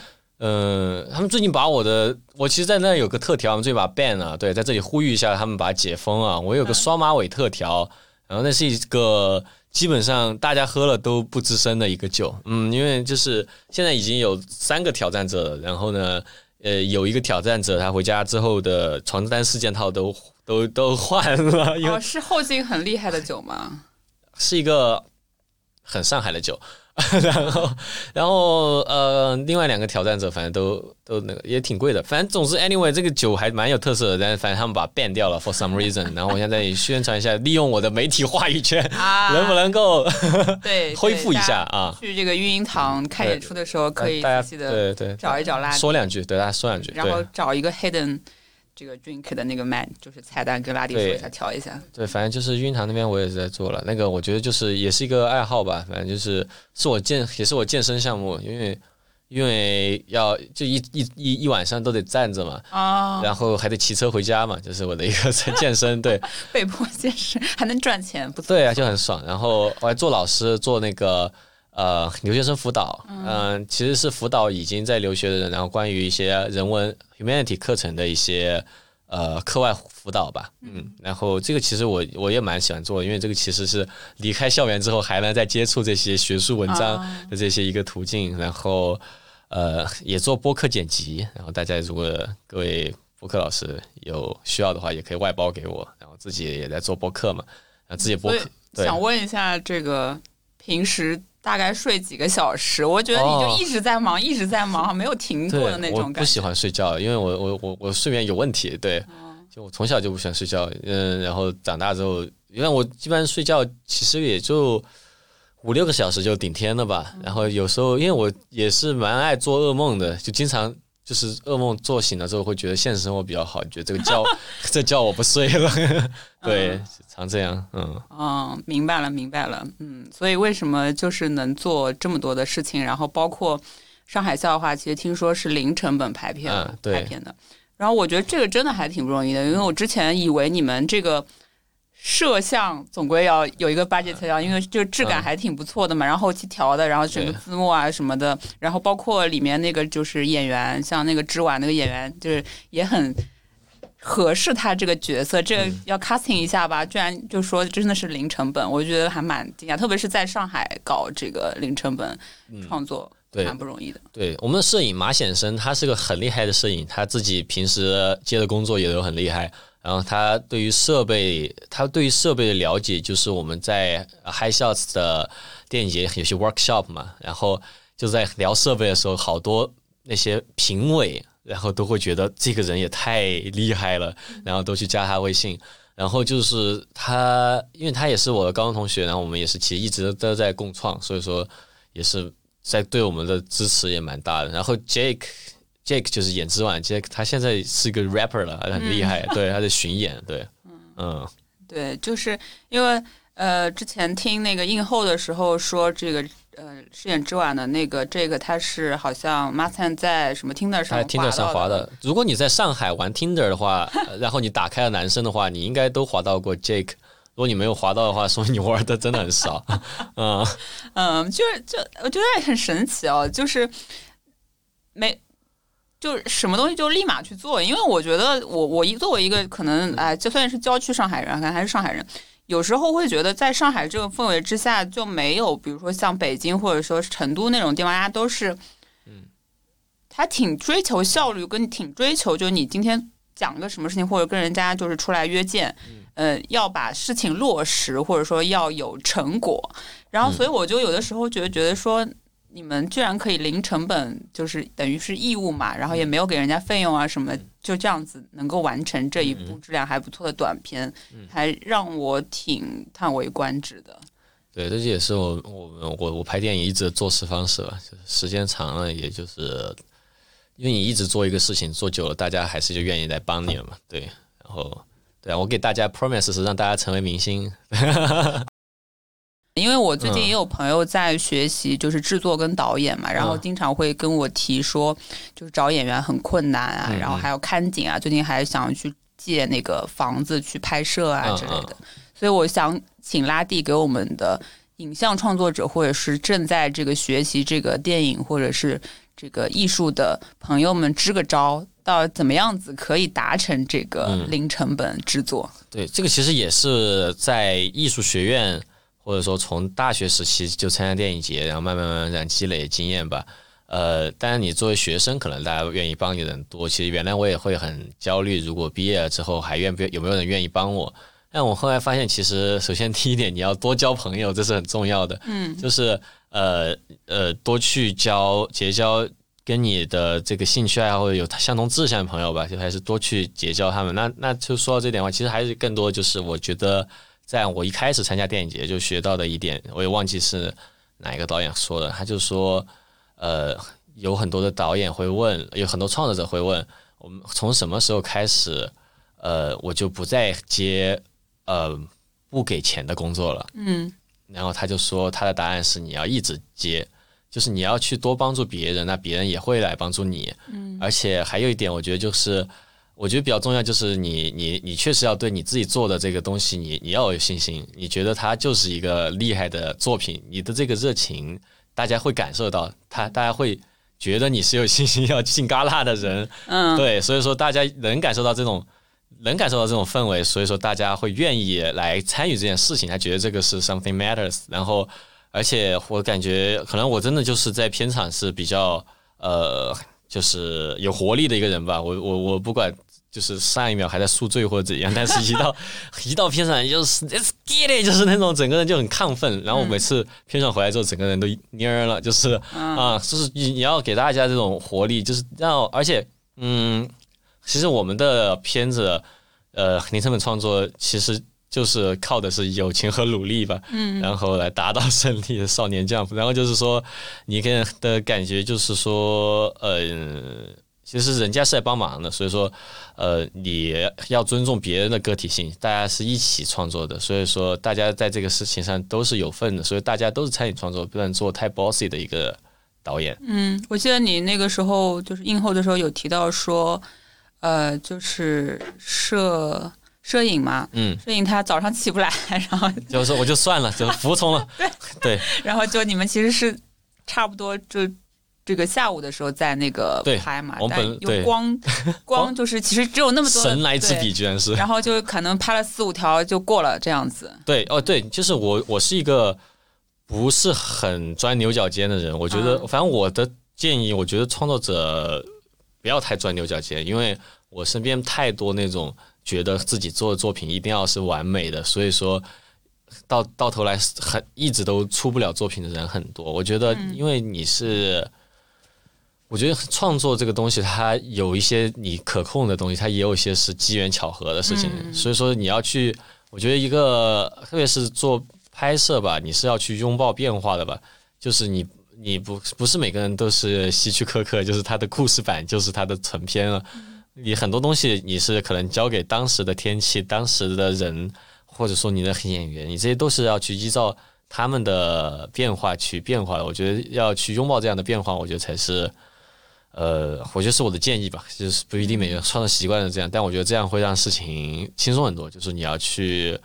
他们最近把我的，我其实，在那有个特调，我们最近把 ban 了，对，在这里呼吁一下，他们把解封啊。我有个双马尾特调，然后那是一个基本上大家喝了都不吱声的一个酒，嗯，因为就是现在已经有三个挑战者了，然后呢，呃，有一个挑战者他回家之后的床单四件套都都都换了，哦，是后劲很厉害的酒吗？是一个很上海的酒。然后，然后呃，另外两个挑战者反正都都那个也挺贵的，反正总之 anyway 这个酒还蛮有特色的，但是反正他们把 ban 掉了 for some reason。然后我现在宣传一下，利用我的媒体话语权，能不能够对 恢复一下啊？去这个育婴堂看演出的时候，可以仔细的对对找一找拉，说两句，对大家说两句，然后找一个 hidden。这个 drink 的那个 man 就是菜单，跟拉蒂说一下，调一下。对，反正就是晕糖那边我也是在做了。那个我觉得就是也是一个爱好吧，反正就是是我健也是我健身项目，因为因为要就一一一一晚上都得站着嘛，啊，然后还得骑车回家嘛，就是我的一个 在健身，对，被迫健身还能赚钱，不错。对啊，就很爽。然后我还做老师，做那个。呃，留学生辅导，嗯，其实是辅导已经在留学的人，然后关于一些人文 humanity 课程的一些呃课外辅导吧，嗯，然后这个其实我我也蛮喜欢做，因为这个其实是离开校园之后还能再接触这些学术文章的这些一个途径，然后呃也做播客剪辑，然后大家如果各位播客老师有需要的话，也可以外包给我，然后自己也在做播客嘛，啊，自己播客，想问一下这个平时。大概睡几个小时？我觉得你就一直在忙，一直在忙，没有停过的那种感觉。我不喜欢睡觉，因为我我我我睡眠有问题。对，就我从小就不喜欢睡觉。嗯，然后长大之后，因为我基本上睡觉其实也就五六个小时就顶天了吧。然后有时候因为我也是蛮爱做噩梦的，就经常就是噩梦做醒了之后会觉得现实生活比较好，觉得这个觉 这觉我不睡了，对，常这样，嗯。嗯，明白了，明白了，嗯，所以为什么就是能做这么多的事情，然后包括上海笑话，其实听说是零成本拍片嗯对拍片的。然后我觉得这个真的还挺不容易的，因为我之前以为你们这个摄像总归要有一个 budget 要，因为就质感嗯还挺不错的嘛，然后后期调的，然后整个字幕啊什么的，然后包括里面那个就是演员，像那个织婉那个演员，就是也很。合适他这个角色，这要 casting 一下吧，居然就说真的是零成本，我觉得还蛮惊讶，特别是在上海搞这个零成本创作，嗯对蛮不容易的。对，我们的摄影马显生，他是个很厉害的摄影，他自己平时接的工作也都很厉害。然后他对于设备，他对于设备的了解，就是我们在 High Shots 的电影节有些 workshop 嘛，然后就在聊设备的时候，好多那些评委，然后都会觉得这个人也太厉害了，然后都去加他微信。然后就是他，因为他也是我的高中同学，然后我们也是其实一直都在共创，所以说也是在对我们的支持也蛮大的。然后 Jake Jake 就是演之晚，Jake 他现在是个 rapper 了，很厉害，对，他在巡演，对，嗯，对，就是因为呃，之前听那个映后的时候说这个呃饰演之晚的那个这个他是好像 m a a n 在什么 Tinder 上他 Tinder 上滑的，如果你在上海玩 Tinder 的话，呃然后你打开了男生的话，你应该都滑到过 Jake。如果你没有滑到的话，说明你玩的真的很少，嗯。嗯，就是就我觉得很神奇哦，就是没。就是什么东西就立马去做，因为我觉得我我一作为一个可能哎，就算是郊区上海人，可能还是上海人，有时候会觉得在上海这个氛围之下，就没有比如说像北京或者说是成都那种地方，大家都是，嗯，他挺追求效率，跟挺追求就是你今天讲个什么事情，或者跟人家就是出来约见，呃，要把事情落实，或者说要有成果。然后，所以我就有的时候觉得觉得说，你们居然可以零成本，就是等于是义务嘛，然后也没有给人家费用啊什么，就这样子能够完成这一部质量还不错的短片，还让我挺叹为观止的。对，这也是我我我我拍电影一直的做事方式吧，就是时间长了，也就是因为你一直做一个事情做久了，大家还是就愿意来帮你了嘛。对，然后对啊，我给大家 promise 是让大家成为明星。因为我最近也有朋友在学习，就是制作跟导演嘛，然后经常会跟我提说，就是找演员很困难啊，嗯然后还要看景啊，最近还想去借那个房子去拍摄啊嗯之类的，所以我想请拉蒂给我们的影像创作者或者是正在这个学习这个电影或者是这个艺术的朋友们支个招，到怎么样子可以达成这个嗯。零成本制作？对，这个其实也是在艺术学院，或者说从大学时期就参加电影节，然后慢慢慢慢这样积累经验吧。呃，当然你作为学生，可能大家愿意帮你的人多。其实原来我也会很焦虑，如果毕业了之后还愿不有没有人愿意帮我？但我后来发现，其实首先第一点，你要多交朋友，这是很重要的。嗯，就是呃呃，多去交结交跟你的这个兴趣爱好或者有相同志向的朋友吧，就还是多去结交他们。那那就说到这点的话，其实还是更多就是我觉得，在我一开始参加电影节就学到的一点，我也忘记是哪一个导演说的，他就说，呃，有很多的导演会问，有很多创作者会问，我们从什么时候开始，呃，我就不再接呃不给钱的工作了。嗯然后他就说他的答案是你要一直接，就是你要去多帮助别人，那别人也会来帮助你。嗯，而且还有一点，我觉得就是我觉得比较重要，就是你你你确实要对你自己做的这个东西，你你要有信心。你觉得它就是一个厉害的作品，你的这个热情，大家会感受到，他大家会觉得你是有信心 要进戛纳的人。嗯，对，所以说大家能感受到这种，能感受到这种氛围，所以说大家会愿意来参与这件事情，他觉得这个是 something matters。然后，而且我感觉可能我真的就是在片场是比较呃，就是有活力的一个人吧。我我我不管。就是上一秒还在宿醉或者怎样，但是一到 一到片场就是 let's get it，就是那种整个人就很亢奋。然后每次片场回来之后，整个人都蔫儿了，就是啊，就是你你要给大家这种活力，就是让而且嗯，其实我们的片子，呃，零成本创作其实就是靠的是友情和努力吧，嗯，然后来达到胜利的少年将，然后就是说，你跟的感觉就是说，呃，其实人家是来帮忙的，所以说，呃，你要尊重别人的个体性，大家是一起创作的，所以说大家在这个事情上都是有份的，所以大家都是参与创作，不能做太 bossy 的一个导演。嗯，我记得你那个时候就是映后的时候有提到说，呃，就是摄。摄影嘛，嗯，摄影他早上起不来，然后 就是我就算了，就服从了，对对。然后就你们其实是差不多就这个下午的时候在那个拍嘛，但用光 光就是其实只有那么多神来之笔，居然是。然后就可能拍了四五条就过了这样子。对哦，对，就是我我是一个不是很钻牛角尖的人，我觉得反正我的建议，我觉得创作者不要太钻牛角尖，因为我身边太多那种。觉得自己做的作品一定要是完美的，所以说到到头来很一直都出不了作品的人很多。我觉得，因为你是，我觉得创作这个东西，它有一些你可控的东西，它也有一些是机缘巧合的事情。所以说，你要去，我觉得一个特别是做拍摄吧，你是要去拥抱变化的吧。就是你你不不是每个人都是希区柯克，就是他的故事版就是他的成片了。你很多东西你是可能交给当时的天气、当时的人，或者说你的演员，你这些都是要去依照他们的变化去变化的。我觉得要去拥抱这样的变化，我觉得才是，呃，我觉得是我的建议吧。就是不一定每个人创作习惯是这样，但我觉得这样会让事情轻松很多。就是你要去，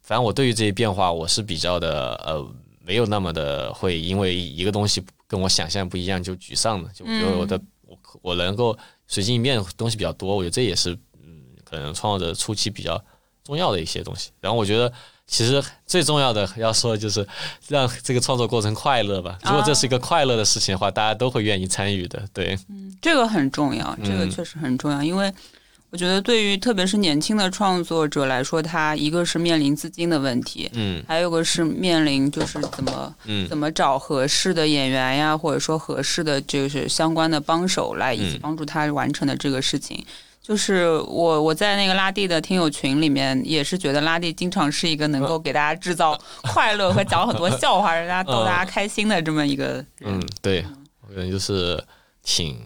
反正我对于这些变化，我是比较的呃，没有那么的会因为一个东西跟我想象不一样就沮丧的。就觉得我的我我能够。随机应变东西比较多，我觉得这也是嗯，可能创作者初期比较重要的一些东西。然后我觉得，其实最重要的要说的就是让这个创作过程快乐吧。如果这是一个快乐的事情的话，大家都会愿意参与的。对，嗯，这个很重要，这个确实很重要，因为。我觉得对于特别是年轻的创作者来说，他一个是面临资金的问题，嗯，还有个是面临就是怎么，嗯，怎么找合适的演员呀，或者说合适的就是相关的帮手来一起帮助他完成的这个事情。就是我我在那个拉蒂的听友群里面，也是觉得拉蒂经常是一个能够给大家制造快乐和讲很多笑话，让大家逗大家开心的这么一个人。嗯，对，我感觉就是挺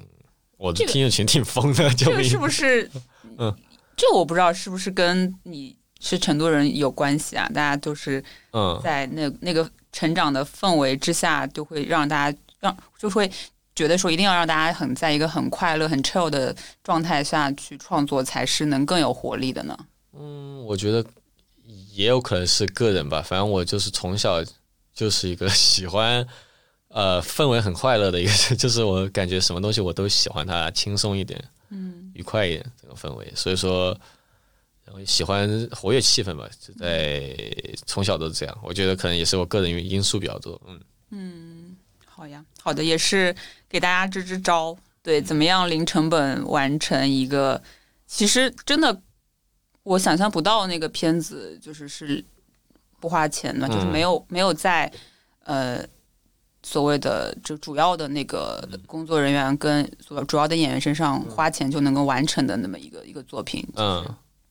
我的听友群挺疯的，这个是不是？嗯，这我不知道是不是跟你是成都人有关系啊？大家都是嗯，在那那个成长的氛围之下，就会让大家让就会觉得说，一定要让大家很在一个很快乐、很 chill 的状态下去创作，才是能更有活力的呢。嗯，我觉得也有可能是个人吧。反正我就是从小就是一个 喜欢呃氛围很快乐的一个，就是我感觉什么东西我都喜欢它轻松一点。嗯，愉快一点这个氛围，所以说，然后喜欢活跃气氛吧，就在从小都是这样。我觉得可能也是我个人因因素比较多。嗯嗯，好呀，好的，也是给大家支支招，对，怎么样零成本完成一个，其实真的我想象不到那个片子就是是不花钱的，就是没有没有在呃。所谓的就主要的那个工作人员跟主要的演员身上花钱就能够完成的那么一个一个作品，嗯，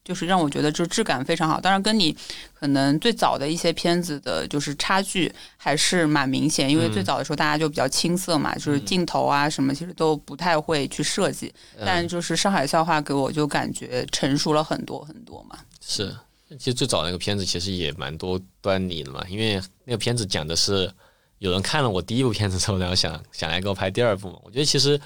就是让我觉得就质感非常好。当然，跟你可能最早的一些片子的就是差距还是蛮明显，因为最早的时候大家就比较青涩嘛，就是镜头啊什么其实都不太会去设计。但就是上海笑话给我就感觉成熟了很多很多嘛。是，其实最早那个片子其实也蛮多端倪的嘛，因为那个片子讲的是。有人看了我第一部片子之后，然后想想来给我拍第二部嘛？我觉得其实，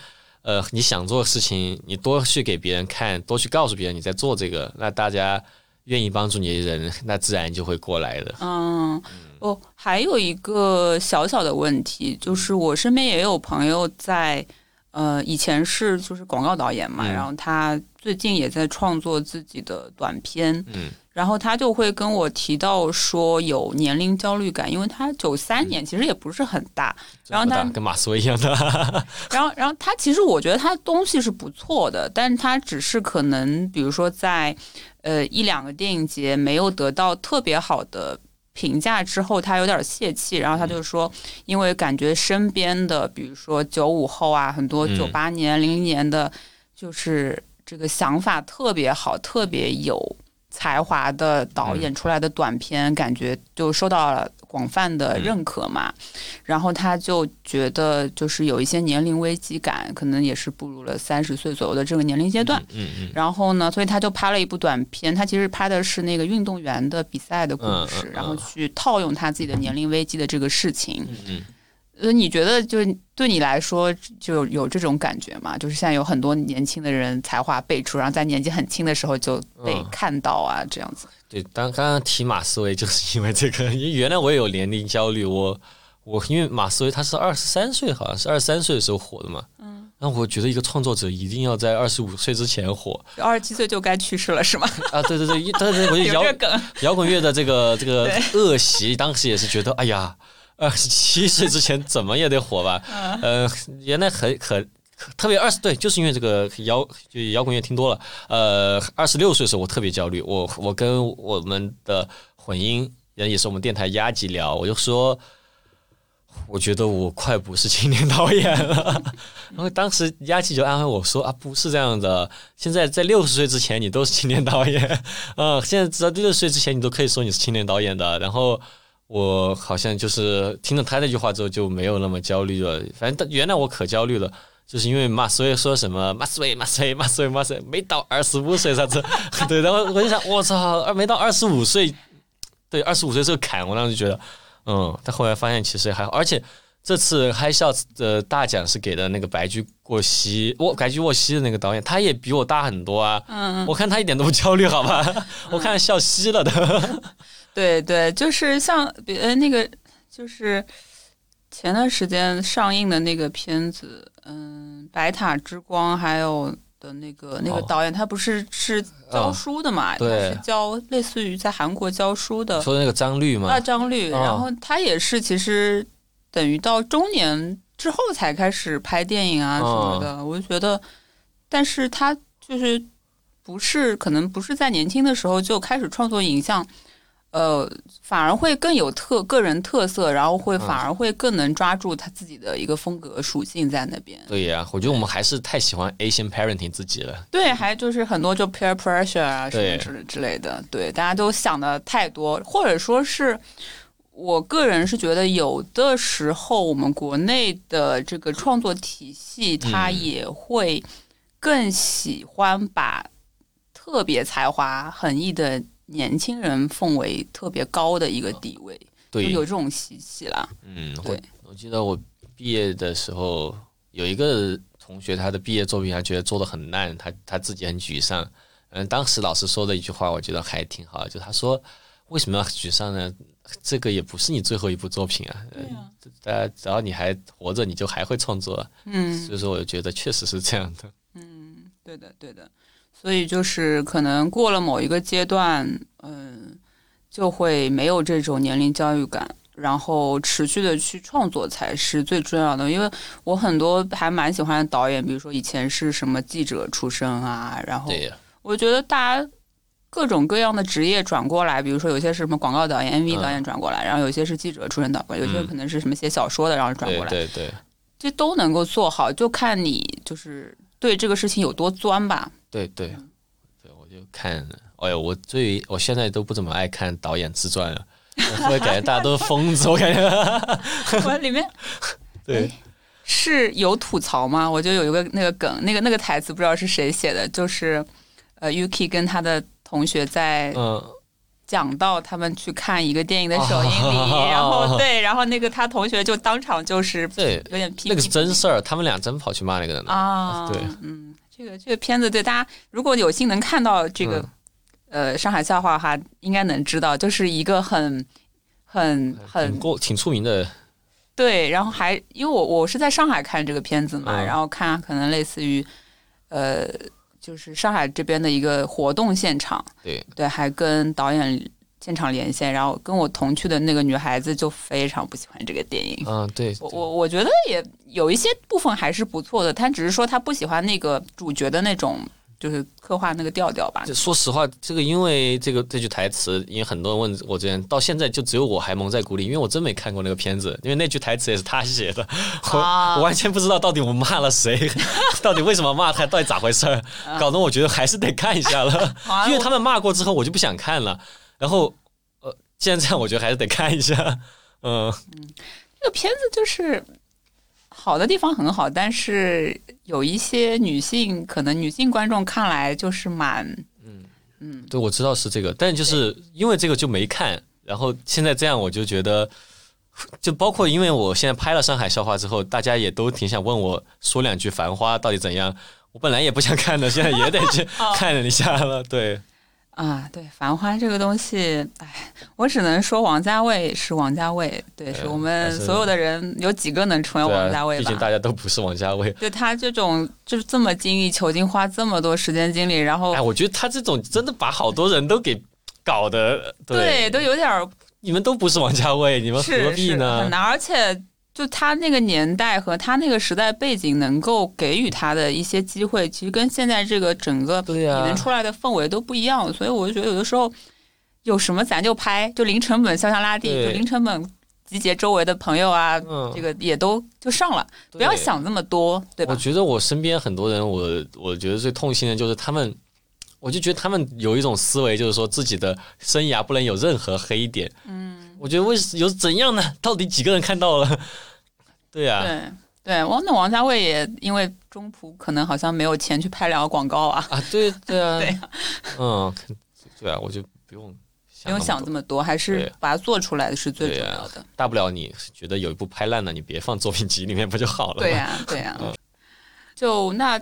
呃，你想做的事情，你多去给别人看，多去告诉别人你在做这个，那大家愿意帮助你的人，那自然就会过来的。嗯，哦，还有一个小小的问题，就是我身边也有朋友在，呃，以前是就是广告导演嘛，然后他最近也在创作自己的短片。嗯。然后他就会跟我提到说有年龄焦虑感，因为他九三年其实也不是很大，然后他跟马思唯一样的。然后，然后他其实我觉得他东西是不错的，但是他只是可能比如说在呃一两个电影节没有得到特别好的评价之后，他有点泄气。然后他就说，因为感觉身边的比如说九五后啊，很多九八年、零零年的，就是这个想法特别好，特别有。才华的导演出来的短片，感觉就受到了广泛的认可嘛。然后他就觉得就是有一些年龄危机感，可能也是步入了三十岁左右的这个年龄阶段。嗯嗯然后呢，所以他就拍了一部短片，他其实拍的是那个运动员的比赛的故嗯事，嗯然后去套用他自己的年龄危机的这个事情。嗯嗯，呃，你觉得就是对你来说就有这种感觉吗？就是现在有很多年轻的人才华辈出，然后在年纪很轻的时候就被嗯看到啊，这样子。对，当刚刚提马思唯就是 因为这个，因为原来我也有年龄焦虑，我我因为马思唯他是二十三岁，好像是二十三岁的时候火的嘛，嗯，那我觉得一个创作者一定要在二十五岁之前火二十七岁就该去世了是吗？啊，对对对，一对对，我觉得 摇滚。摇滚乐的这个这个恶习，当时也是觉得，哎呀，二十七岁之前怎么也得火吧？嗯呃，原来很很特别二十对，就是因为这个摇就摇滚乐听多了。呃，二十六岁的时候我特别焦虑，我我跟我们的混音人也是我们电台压级聊，我就说。我觉得我快不是青年导演了，然后当时压级就安慰我说啊，不是这样的，现在在六十岁之前你都是青年导演，嗯，现在直到六十岁之前你都可以说你是青年导演的。然后我好像就是听了他那句话之后就没有那么焦虑了。反正原来我可焦虑了，就是因为嘛，所以说什么马思唯马思唯马思唯马思唯没到二十五岁啥子，对，然后我就想我操，没到二十五岁，对，二十五岁这个坎，我当时就觉得，嗯，但后来发现其实还好，而且。这次嗨笑的大奖是给的那个白驹过隙，我白驹过隙的那个导演，他也比我大很多啊。嗯，我看他一点都不焦虑，好吧？我看笑嘻了的。对对，就是像呃那个就是前段时间上映的那个片子，嗯，《白塔之光》，还有的那个那个哦导演，他不是是教嗯书的嘛？对他是教类似于在韩国教书的说的那个张律吗啊，？张律，哦然后他也是其实等于到中年之后才开始拍电影啊什么哦的，我就觉得，但是他就是不是可能不是在年轻的时候就开始创作影像。呃，反而会更有特个人特色，然后会嗯反而会更能抓住他自己的一个风格属性在那边。对呀、我觉得我们还是太喜欢 Asian parenting 自己了。对，还就是很多就 peer pressure 啊什么对之之类的，对，大家都想的太多，或者说是我个人是觉得有的时候我们国内的这个创作体系，它嗯也会更喜欢把特别才华横溢的年轻人奉为特别高的一个地位，就对，有这种习气啦。嗯，我对我记得我毕业的时候，有一个同学他的毕业作品，他觉得做的很烂，他他自己很沮丧。嗯，当时老师说的一句话，我觉得还挺好的，就他说为什么要沮丧呢？这个也不是你最后一部作品啊，大家只要你还活着，你就还会创作。嗯，所以说，我就觉得确实是这样的。嗯对的，对的。所以就是可能过了某一个阶段，嗯，就会没有这种年龄焦虑感，然后持续的去创作才是最重要的。因为我很多还蛮喜欢的导演，比如说以前是什么记者出身啊，然后，我觉得大家各种各样的职业转过来，比如说有些是什么广告导演、MV 嗯导演转过来，然后有些是记者出身导过来，有些嗯可能是什么写小说的，然后转过来，对对这都能够做好，就看你就是对这个事情有多钻吧。对对对，我就看，哎呦，我最我现在都不怎么爱看导演自传了，我会感觉大家都是疯子，我感觉。我里面对，是有吐槽吗？我就有一个那个梗，那个那个台词不知道是谁写的，就是呃，Yuki 跟他的同学在嗯，讲到他们去看一个电影的首映礼，哦 然后对，然后那个他同学就当场就是对，有点批那个是真事儿，他们俩真跑去骂那个人。了。啊，对，嗯，这个这个片子对大家如果有幸能看到这个、嗯。呃上海笑话哈，应该能知道，就是一个很很很挺过挺出名的，对，然后还因为我我是在上海看这个片子嘛，嗯。然后看可能类似于呃，就是上海这边的一个活动现场，对对，还跟导演现场连线，然后跟我同去的那个女孩子就非常不喜欢这个电影。嗯，对，我我我觉得也有一些部分还是不错的，她只是说她不喜欢那个主角的那种就是刻画那个调调吧。说实话，这个因为这个这句台词，因为很多人问我，之前到现在就只有我还蒙在鼓里，因为我真没看过那个片子，因为那句台词也是他写的，我我完全不知道到底我骂了谁，到底为什么骂他，到底咋回事儿，搞得我觉得还是得看一下了，因为他们骂过之后，我就不想看了。然后呃，既然这样，我觉得还是得看一下。嗯嗯，这个片子就是好的地方很好，但是。有一些女性，可能女性观众看来就是蛮，嗯嗯，对，我知道是这个，但就是因为这个就没看，然后现在这样，我就觉得，就包括因为我现在拍了上海笑话之后，大家也都挺想问我说两句《繁花》到底怎样，我本来也不想看的，现在也得去 看一下了，对。啊，对《繁花》这个东西，哎，我只能说王家卫是王家卫，对，是我们所有的人有几个能成为王家卫吧？毕竟大家都不是王家卫。对他这种就是这么精益求精，花这么多时间精力，然后，哎，我觉得他这种真的把好多人都给搞的，对，都有点儿。你们都不是王家卫，你们何必呢？很难，而且。就他那个年代和他那个时代背景，能够给予他的一些机会，其实跟现在这个整个你能出来的氛围都不一样。所以我就觉得有的时候有什么咱就拍，就零成本肖像拉地，就零成本集结周围的朋友啊，这个也都就上了，不要想那么多，对吧？我觉得我身边很多人，我我觉得最痛心的就是他们，我就觉得他们有一种思维，就是说自己的生涯不能有任何黑点。嗯，我觉得为有怎样呢？到底几个人看到了？对呀，对对，王那王家卫也因为中途可能好像没有钱去拍两个广告啊啊，对对啊，对嗯，对啊，我就不用不用想这么多，还是把它做出来的是最重要的。大不了你觉得有一部拍烂了，你别放作品集里面不就好了？对呀，对呀。就那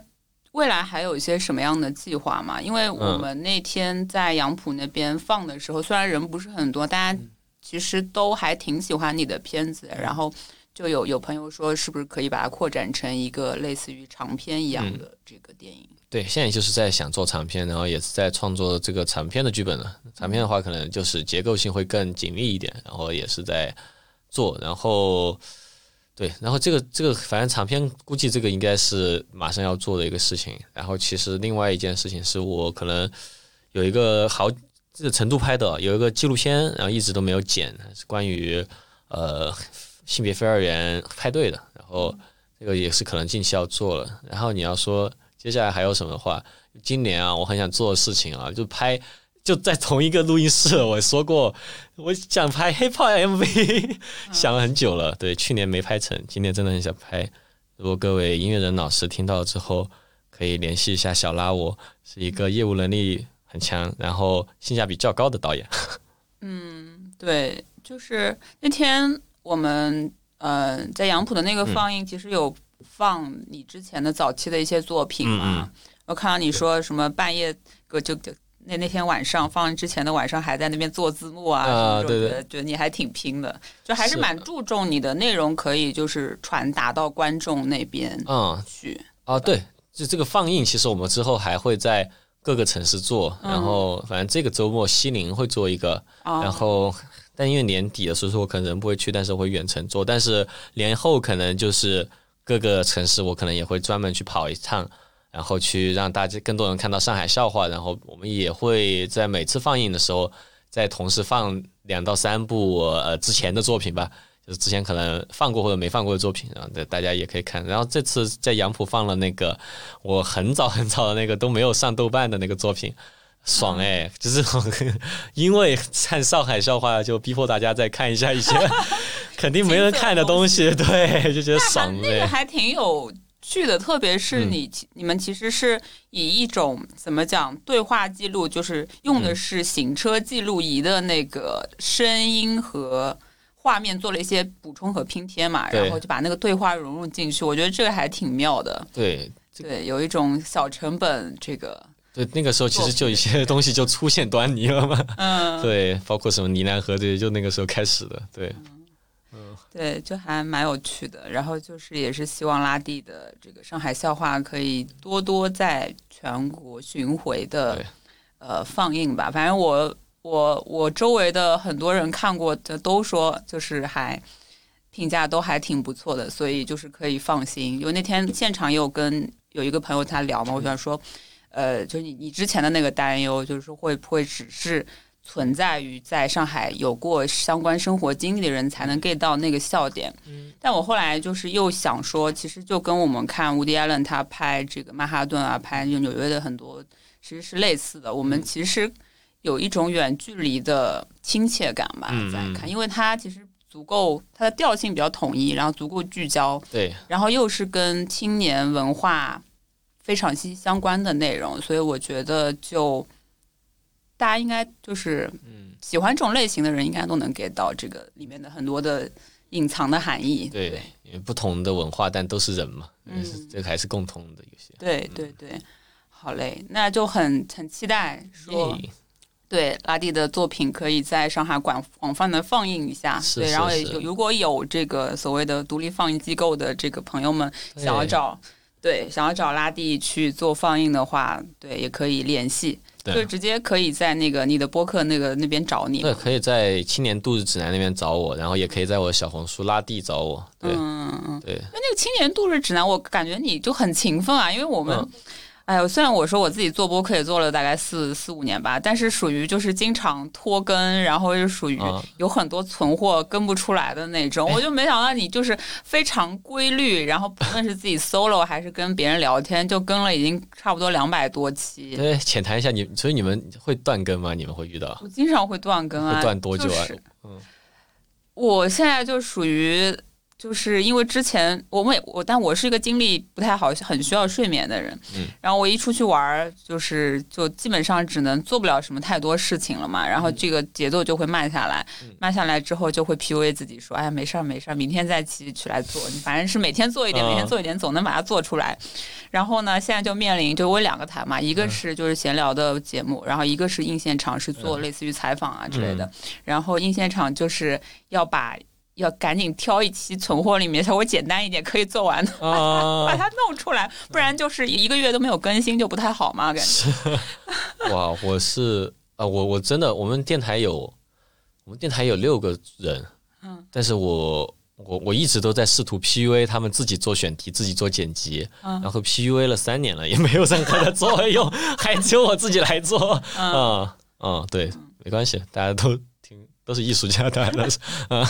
未来还有一些什么样的计划吗？因为我们那天在杨浦那边放的时候，虽然人不是很多，大家其实都还挺喜欢你的片子，然后。就有有朋友说，是不是可以把它扩展成一个类似于长片一样的这个电影？对，现在就是在想做长片，然后也是在创作这个长片的剧本了。长片的话，可能就是结构性会更紧密一点，然后也是在做。然后，对，然后这个这个，反正长片估计这个应该是马上要做的一个事情。然后，其实另外一件事情是我可能有一个好这个成都拍的有一个纪录片，然后一直都没有剪，是关于呃。性别非二元派对的，然后这个也是可能近期要做了。然后你要说接下来还有什么的话？今年啊，我很想做的事情啊，就拍就在同一个录音室。我说过，我想拍 hiphop MV，想了很久了。对，去年没拍成，今年真的很想拍。如果各位音乐人老师听到之后，可以联系一下小拉，我是一个业务能力很强，然后性价比较高的导演。嗯，对，就是那天。我们呃，在杨浦的那个放映，其实有放你之前的早期的一些作品嘛。我看到你说什么半夜，就就那那天晚上放之前的晚上，还在那边做字幕啊。啊，对对，觉得你还挺拼的，就还是蛮注重你的内容可以就是传达到观众那边嗯去。啊，对，就这个放映，其实我们之后还会在各个城市做，然后反正这个周末西宁会做一个，然后。但因为年底了，所以说我可能人不会去，但是我会远程做。但是年后可能就是各个城市，我可能也会专门去跑一趟，然后去让大家更多人看到上海笑话。然后我们也会在每次放映的时候，在同时放两到三部呃之前的作品吧，就是之前可能放过或者没放过的作品，然后大家也可以看。然后这次在杨浦放了那个我很早很早的那个都没有上豆瓣的那个作品。爽哎，就是因为看上海笑话，就逼迫大家再看一下一些 肯定没人看的东西，对，就觉得爽哎。那个还挺有趣的，特别是你你们其实是以一种怎么讲对话记录，就是用的是行车记录仪的那个声音和画面做了一些补充和拼贴嘛，然后就把那个对话融入进去，我觉得这个还挺妙的。对对，有一种小成本这个。对，那个时候其实就一些东西就出现端倪了嘛。嗯，对，包括什么呢喃河这些，就那个时候开始的。对，嗯，对，就还蛮有趣的。然后就是也是希望拉蒂的这个上海笑话可以多多在全国巡回的呃放映吧。反正我我我周围的很多人看过的都说，就是还评价都还挺不错的，所以就是可以放心。因为那天现场也有跟有一个朋友他聊嘛，我想说。呃，就是你你之前的那个担忧，就是会不会只是存在于在上海有过相关生活经历的人才能 get 到那个笑点。嗯，但我后来就是又想说，其实就跟我们看 Woody Allen 他拍这个曼哈顿啊，拍纽约的很多其实是类似的。我们其实有一种远距离的亲切感吧，在看，因为它其实足够，它的调性比较统一，然后足够聚焦，对，然后又是跟青年文化。非常息息相关的内容，所以我觉得就大家应该就是喜欢这种类型的人，应该都能 get 到这个里面的很多的隐藏的含义。对，因为不同的文化，但都是人嘛，嗯，这个还是共通的有些。对对对，好嘞，那就很很期待说，对拉蒂的作品可以在上海广广泛的放映一下。对，然后有如果有这个所谓的独立放映机构的这个朋友们想要找。对，想要找拉蒂去做放映的话，对，也可以联系，就直接可以在那个你的播客那个那边找你。对，可以在青年度日指南那边找我，然后也可以在我的小红书拉蒂找我。对，嗯嗯，对。那那个青年度日指南，我感觉你就很勤奋啊，因为我们。哎呦，虽然我说我自己做播客也做了大概四四五年吧，但是属于就是经常拖更，然后又属于有很多存货跟不出来的那种。我就没想到你就是非常规律，然后不论是自己 solo 还是跟别人聊天，就更了已经差不多两百多期。对，浅谈一下你，所以你们会断更吗？你们会遇到？我经常会断更啊。断多久啊？嗯，我现在就属于。就是因为之前我们我，但我是一个精力不太好、很需要睡眠的人。嗯。然后我一出去玩儿，就是就基本上只能做不了什么太多事情了嘛。然后这个节奏就会慢下来，慢下来之后就会 PUA 自己说：“哎呀，没事儿没事儿，明天再起起来做。你反正是每天做一点，每天做一点，总能把它做出来。”然后呢，现在就面临就我两个台嘛，一个是就是闲聊的节目，然后一个是硬现场，是做类似于采访啊之类的。然后硬现场就是要把。要赶紧挑一期存货里面稍微简单一点可以做完的，把它弄出来，不然就是一个月都没有更新就不太好嘛，感觉。哇，我是啊，我我真的，我们电台有，我们电台有六个人，嗯，但是我我我一直都在试图 PUA 他们自己做选题，自己做剪辑，然后 PUA 了三年了，也没有任何的作用，还只有我自己来做，嗯嗯，对，没关系，大家都挺都是艺术家，大家都是，嗯。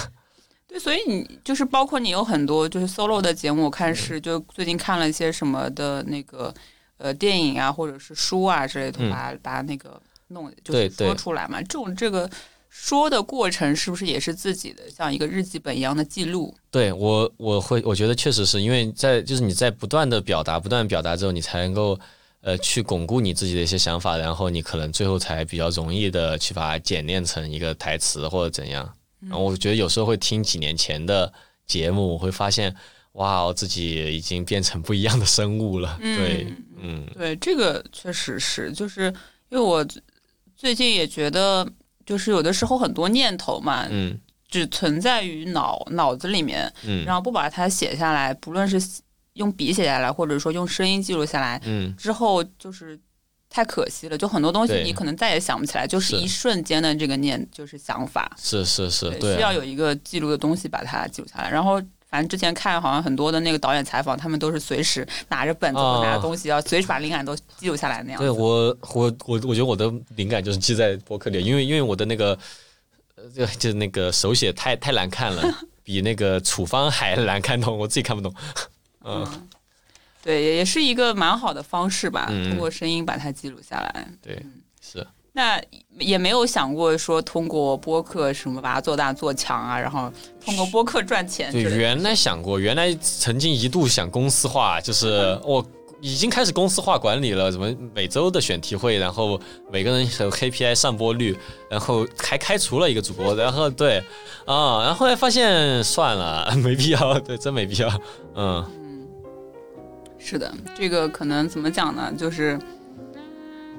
对，所以你就是包括你有很多就是 solo 的节目，我看是就最近看了一些什么的那个呃电影啊，或者是书啊之类的，把把那个弄就是说出来嘛。这种这个说的过程是不是也是自己的像一个日记本一样的记录？对我我会我觉得确实是因为在就是你在不断的表达不断表达之后，你才能够呃去巩固你自己的一些想法，然后你可能最后才比较容易的去把它简练成一个台词或者怎样。然后我觉得有时候会听几年前的节目，我会发现，哇，自己已经变成不一样的生物了。对，嗯，对，这个确实是，就是因为我最近也觉得，就是有的时候很多念头嘛，嗯，只存在于脑脑子里面，嗯，然后不把它写下来，不论是用笔写下来，或者说用声音记录下来，嗯，之后就是。太可惜了，就很多东西你可能再也想不起来，就是一瞬间的这个念，就是想法。是是是，对，需要有一个记录的东西把它记录下来。然后，反正之前看好像很多的那个导演采访，他们都是随时拿着本子拿着东西，要随时把灵感都记录下来那样。对我，我我我觉得我的灵感就是记在博客里，因为因为我的那个呃，就是那个手写太太难看了，比那个处方还难看懂，我自己看不懂。嗯。对，也是一个蛮好的方式吧，通过声音把它记录下来。对，是。那也没有想过说通过播客什么把它做大做强啊，然后通过播客赚钱。对，原来想过，原来曾经一度想公司化，就是 我已经开始公司化管理了，怎么每周的选题会，然后每个人有 KPI 上播率，然后还开除了一个主播，然后对啊，然后后来发现算了，没必要，对，真没必要，嗯。是的，这个可能怎么讲呢？就是，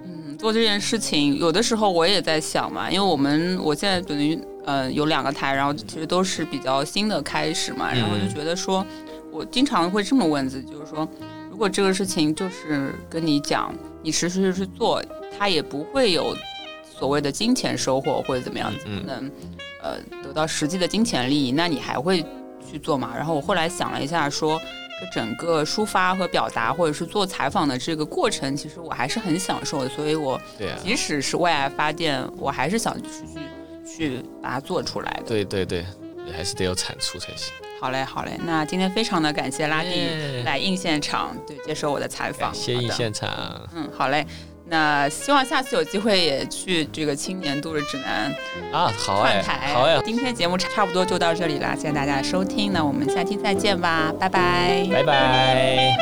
嗯，做这件事情，有的时候我也在想嘛，因为我们我现在等于呃有两个台，然后其实都是比较新的开始嘛，然后就觉得说，我经常会这么问自己，就是说，如果这个事情就是跟你讲，你持续去做，它也不会有所谓的金钱收获或者怎么样，子，能呃得到实际的金钱利益，那你还会去做吗？然后我后来想了一下，说。这整个抒发和表达，或者是做采访的这个过程，其实我还是很享受的。所以我即使是为爱发电，我还是想去去把它做出来的。对对对，你还是得有产出才行。好嘞，好嘞。那今天非常的感谢拉蒂来应现场，对，接受我的采访。谢应现场。嗯，好嘞。那希望下次有机会也去这个青年度日指南啊，好哎，好哎。今天节目差不多就到这里啦，谢谢大家的收听，那我们下期再见吧，拜拜，拜拜。